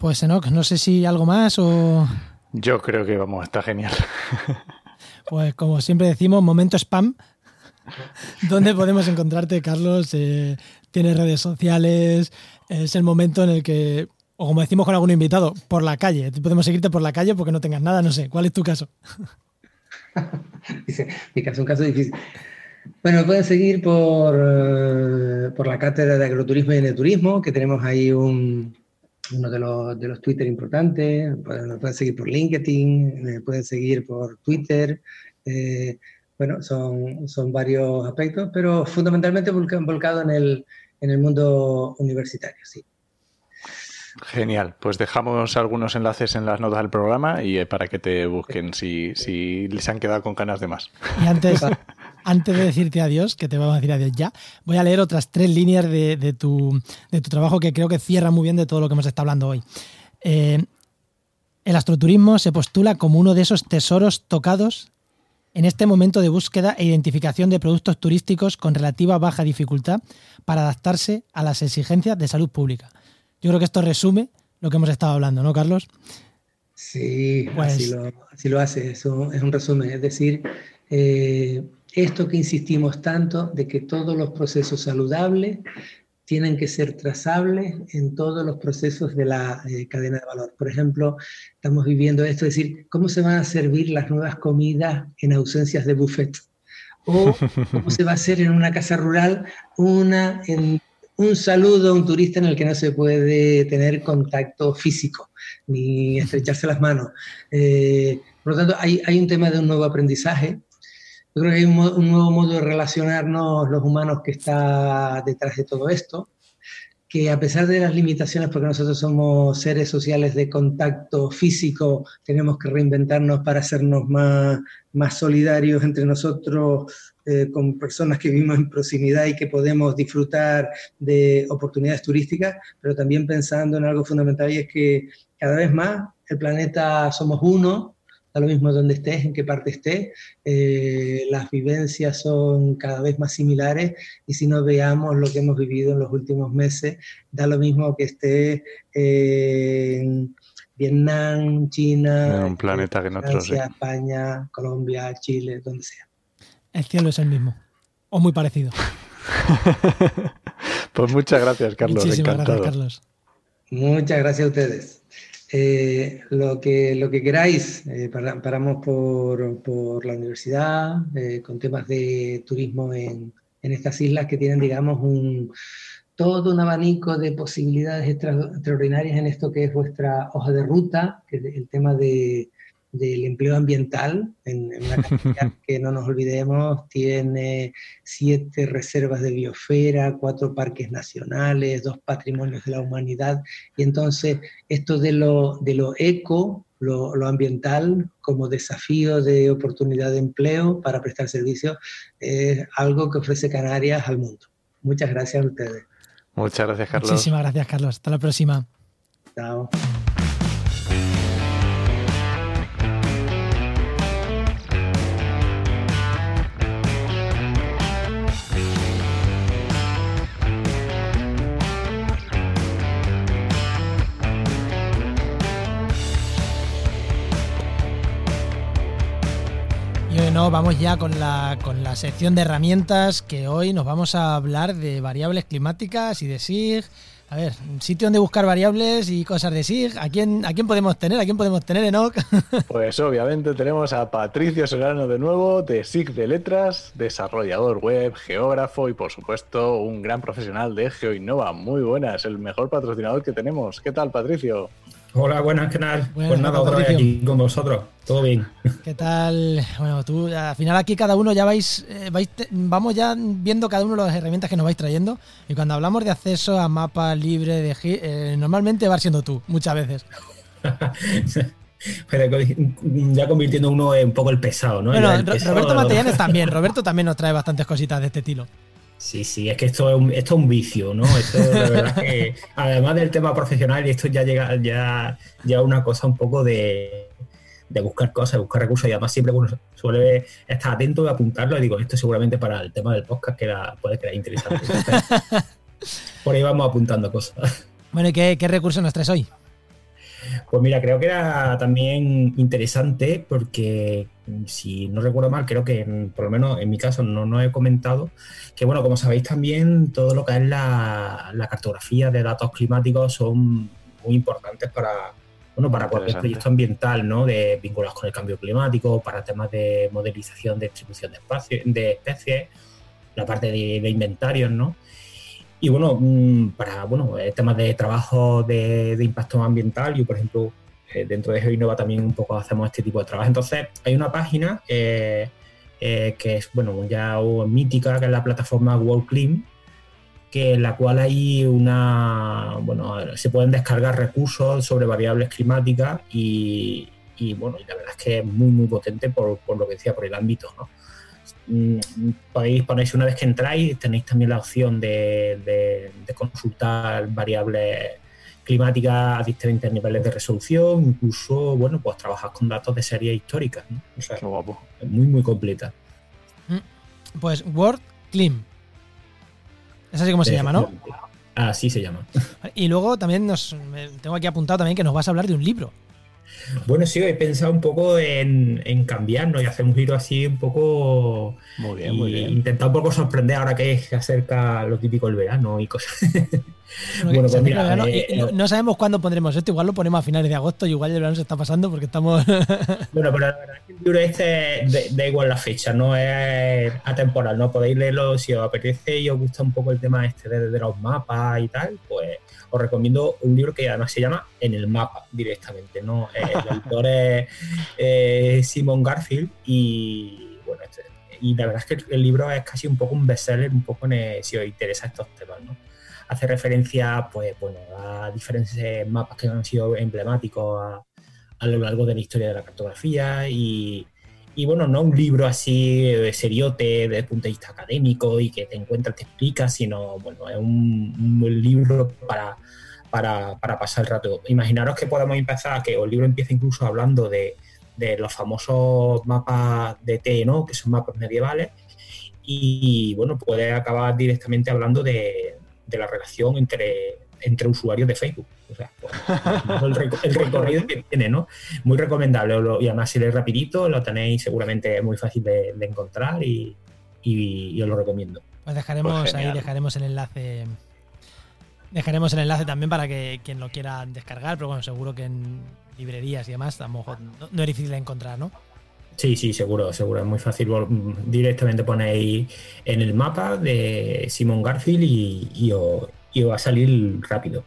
Pues Enoch, no sé si algo más o... Yo creo que vamos, está genial. [LAUGHS] Pues como siempre decimos, momento spam. ¿Dónde podemos encontrarte, Carlos? Eh, ¿Tienes redes sociales? Es el momento en el que, o como decimos con algún invitado, por la calle. Podemos seguirte por la calle porque no tengas nada, no sé. ¿Cuál es tu caso? [LAUGHS] Dice, mi caso es un caso difícil. Bueno, pueden seguir por, eh, por la cátedra de agroturismo y eneturismo, que tenemos ahí un, uno de los, de los Twitter importantes. Pueden, pueden seguir por LinkedIn, pueden seguir por Twitter. Eh, bueno, son, son varios aspectos, pero fundamentalmente volcado en el, en el mundo universitario, sí. Genial, pues dejamos algunos enlaces en las notas del programa y eh, para que te busquen si, si les han quedado con ganas de más. Y antes, antes de decirte adiós, que te vamos a decir adiós ya, voy a leer otras tres líneas de, tu, de tu, trabajo que creo que cierran muy bien de todo lo que hemos estado hablando hoy. Eh, el astroturismo se postula como uno de esos tesoros tocados en este momento de búsqueda e identificación de productos turísticos con relativa baja dificultad para adaptarse a las exigencias de salud pública. Yo creo que esto resume lo que hemos estado hablando, ¿no, Carlos? Sí, pues así, lo, hace, eso es un resumen. Es decir, eh, esto que insistimos tanto de que todos los procesos saludables tienen que ser trazables en todos los procesos de la eh, cadena de valor. Por ejemplo, estamos viviendo esto, es decir, cómo se van a servir las nuevas comidas en ausencias de buffet. O cómo se va a hacer en una casa rural una, un saludo a un turista en el que no se puede tener contacto físico ni estrecharse las manos. Eh, por lo tanto, hay, hay un tema de un nuevo aprendizaje yo creo que hay un, nuevo modo de relacionarnos los humanos que está detrás de todo esto, que a pesar de las limitaciones, porque nosotros somos seres sociales de contacto físico, tenemos que reinventarnos para hacernos más, más solidarios entre nosotros, eh, con personas que vivimos en proximidad y que podemos disfrutar de oportunidades turísticas, pero también pensando en algo fundamental y es que cada vez más el planeta somos uno, da lo mismo donde estés, en qué parte estés, eh, las vivencias son cada vez más similares y si nos veamos lo que hemos vivido en los últimos meses, da lo mismo que esté en Vietnam, China, un planeta que Francia, España, Colombia, Chile, donde sea. El cielo es el mismo, o muy parecido. [LAUGHS] pues muchas gracias, Carlos. Muchísimas gracias, Carlos. Muchas gracias a ustedes. Eh, lo, que, lo que queráis, eh, paramos por, por, la universidad, eh, con temas de turismo en, en, estas islas que tienen, digamos, un, todo un abanico de posibilidades extraordinarias en esto que es vuestra hoja de ruta, que es el tema de, del empleo ambiental, en, una categoría [LAUGHS] que no nos olvidemos, tiene siete reservas de biosfera, cuatro parques nacionales, dos patrimonios de la humanidad, y entonces esto de lo, de lo eco, lo, lo ambiental, como desafío de oportunidad de empleo para prestar servicios, es algo que ofrece Canarias al mundo. Muchas gracias a ustedes. Muchas gracias, Carlos. Muchísimas gracias, Carlos. Hasta la próxima. Chao. Vamos ya con la, con la sección de herramientas que hoy nos vamos a hablar de variables climáticas y de SIG. A ver, sitio donde buscar variables y cosas de SIG. ¿A quién, ¿A quién podemos tener? ¿A quién podemos tener, Enoch? [LAUGHS] Pues obviamente tenemos a Patricio Solano de nuevo, de SIG de Letras, desarrollador web, geógrafo y por supuesto un gran profesional de GeoInnova. Muy buenas, el mejor patrocinador que tenemos. ¿Qué tal, Patricio? Hola, buenas, ¿qué tal? pues nada, otra vez aquí con vosotros. Todo bien. [LAUGHS] ¿Qué tal? Bueno, tú, al final aquí cada uno ya vais, eh, vais vamos ya viendo cada uno las herramientas que nos vais trayendo. Y cuando hablamos de acceso a mapa libre, de eh, normalmente va siendo tú, muchas veces. [LAUGHS] Pero ya convirtiendo uno en un poco el pesado, ¿no? Bueno, Roberto Matellanes también. [LAUGHS] Roberto también nos trae bastantes cositas de este estilo. Sí, sí, es que esto es un, esto es un vicio, ¿no? Esto, de verdad [LAUGHS] que, además del tema profesional, esto ya llega ya, ya una cosa un poco de, buscar cosas, de buscar recursos, y además siempre uno suele estar atento y apuntarlo, y digo, esto seguramente para el tema del podcast que puede quedar interesante. [LAUGHS] por ahí vamos apuntando cosas. Bueno, ¿y qué, qué recursos nos traes hoy? Pues mira, creo que era también interesante porque, si no recuerdo mal, creo que por lo menos en mi caso no, no he comentado que, bueno, como sabéis también, todo lo que es la, cartografía de datos climáticos son muy importantes para, bueno, para cualquier proyecto ambiental, ¿no? De vinculados con el cambio climático, para temas de modelización de distribución de, espacio, de especies, la parte de, inventarios, ¿no? Y bueno, mm, para bueno, eh, temas de trabajo de, impacto ambiental, yo por ejemplo, eh, dentro de GeoInnova también un poco hacemos este tipo de trabajo. Entonces, hay una página eh, que es, bueno, ya mítica, que es la plataforma World Clean, que en la cual hay una, bueno, se pueden descargar recursos sobre variables climáticas y, bueno, y la verdad es que es muy, muy potente por, por lo que decía, por el ámbito, ¿no? Mm, podéis ponéis una vez que entráis, tenéis también la opción de, consultar variables climáticas a diferentes niveles de resolución, incluso, bueno, pues trabajar con datos de series históricas, ¿no? O sea, guapo. Es muy, muy completa. Mm, pues Word Clim. Es así como se llama, ¿no? Así se llama. Y luego también nos tengo aquí apuntado también que nos vas a hablar de un libro. Bueno, sí, he pensado un poco en, en cambiarnos y hacer un giro así un poco. Muy bien, muy bien. Intentar un poco sorprender ahora que se acerca lo típico el verano y cosas. [LAUGHS] Bueno, pues mira, eh, no, sabemos cuándo pondremos esto, igual lo ponemos a finales de agosto y igual el verano se está pasando porque estamos. [LAUGHS] bueno, pero la verdad es que el libro este da igual la fecha, no es atemporal, ¿no? Podéis leerlo si os apetece y os gusta un poco el tema este de, de los mapas y tal, pues os recomiendo un libro que además se llama En el mapa directamente, ¿no? Eh, el [LAUGHS] autor es eh, Simon Garfield y bueno, este, y la verdad es que el libro es casi un poco un bestseller, un poco si os interesa estos temas, ¿no? Hace referencia, pues, bueno, a diferentes mapas que han sido emblemáticos a, a lo largo de la historia de la cartografía y, y bueno, no un libro así de seriote desde el punto de vista académico y que te encuentras, te explica, sino bueno, es un, libro para, para, para, pasar el rato. Imaginaros que podemos empezar, que el libro empiece incluso hablando de, de los famosos mapas de T, ¿no? que son mapas medievales, y bueno, puede acabar directamente hablando de, de la relación entre entre usuarios de Facebook. O sea, pues, [LAUGHS] el, recorrido que tiene, ¿no? Muy recomendable. Y además, si lees rapidito, lo tenéis seguramente muy fácil de, encontrar y, y, os lo recomiendo. Pues dejaremos pues ahí, dejaremos el enlace. Dejaremos el enlace también para que quien lo quiera descargar, pero bueno, seguro que en librerías y demás a lo mejor no, es difícil de encontrar, ¿no? Sí, sí, seguro, seguro. Es muy fácil. Directamente ponéis en el mapa de Simon Garfield y, y, os, y va a salir rápido.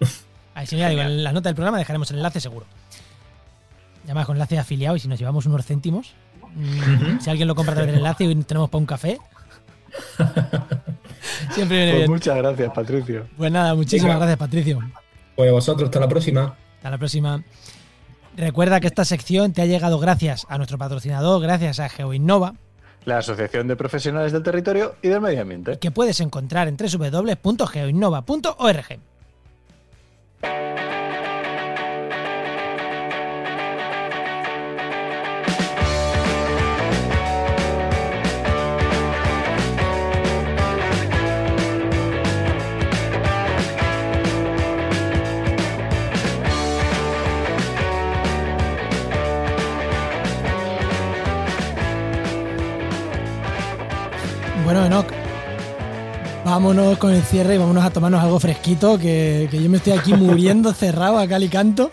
Ahí sí, en la nota del programa dejaremos el enlace seguro. Llama con enlace afiliado y si nos llevamos unos céntimos, mm, si alguien lo compra a través del enlace y tenemos para un café. [LAUGHS] Siempre viene pues bien. Muchas gracias, Patricio. Pues nada, muchísimas gracias, Patricio. Pues a vosotros, hasta la próxima. Hasta la próxima. Recuerda que esta sección te ha llegado gracias a nuestro patrocinador, gracias a GeoInnova, la Asociación de Profesionales del Territorio y del Medio Ambiente. Que puedes encontrar en www.geoinnova.org. vámonos con el cierre y vámonos a tomarnos algo fresquito, que, yo me estoy aquí muriendo [LAUGHS] cerrado a cal y canto.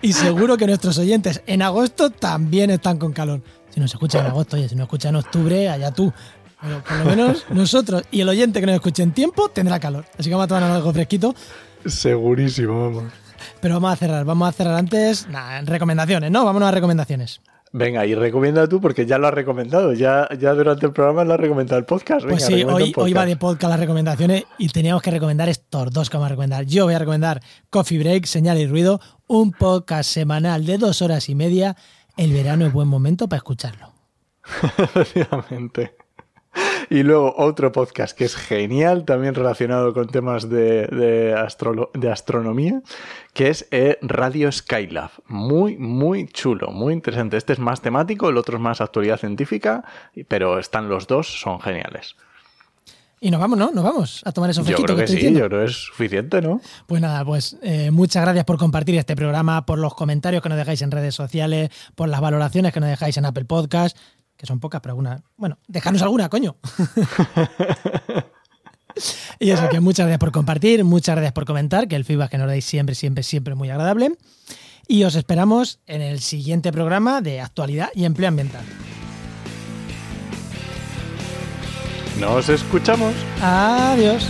Y seguro que nuestros oyentes en agosto también están con calor. Si nos escuchan en agosto, oye, si nos escuchan en octubre, allá tú. Pero por lo menos [LAUGHS] nosotros y el oyente que nos escuche en tiempo tendrá calor. Así que vamos a tomarnos algo fresquito. Segurísimo, vamos. Pero vamos a cerrar, vamos a cerrar antes. recomendaciones, ¿no? Vámonos a recomendaciones. Venga, y recomienda tú porque ya lo has recomendado. Ya, ya durante el programa lo has recomendado el podcast. pues sí, hoy, hoy va de podcast las recomendaciones y teníamos que recomendar estos dos que vamos a recomendar. Yo voy a recomendar Coffee Break, Señal y Ruido, un podcast semanal de dos horas y media. El verano es buen momento para escucharlo. [LAUGHS] Efectivamente. Y luego otro podcast que es genial, también relacionado con temas de, de, astronomía, que es eh, Radio Skylab. Muy, muy chulo, muy interesante. Este es más temático, el otro es más actualidad científica, pero están los dos, son geniales. Y nos vamos, ¿no? Nos vamos a tomar esos Yo creo que, sí, yo creo que es suficiente, ¿no? Pues nada, pues eh, muchas gracias por compartir este programa, por los comentarios que nos dejáis en redes sociales, por las valoraciones que nos dejáis en Apple Podcast que son pocas, pero alguna. Bueno, déjanos alguna, coño. [LAUGHS] y eso, que muchas gracias por compartir, muchas gracias por comentar, que el feedback que nos dais siempre, siempre, siempre es muy agradable. y os esperamos en el siguiente programa de actualidad y empleo ambiental. Nos escuchamos. Adiós.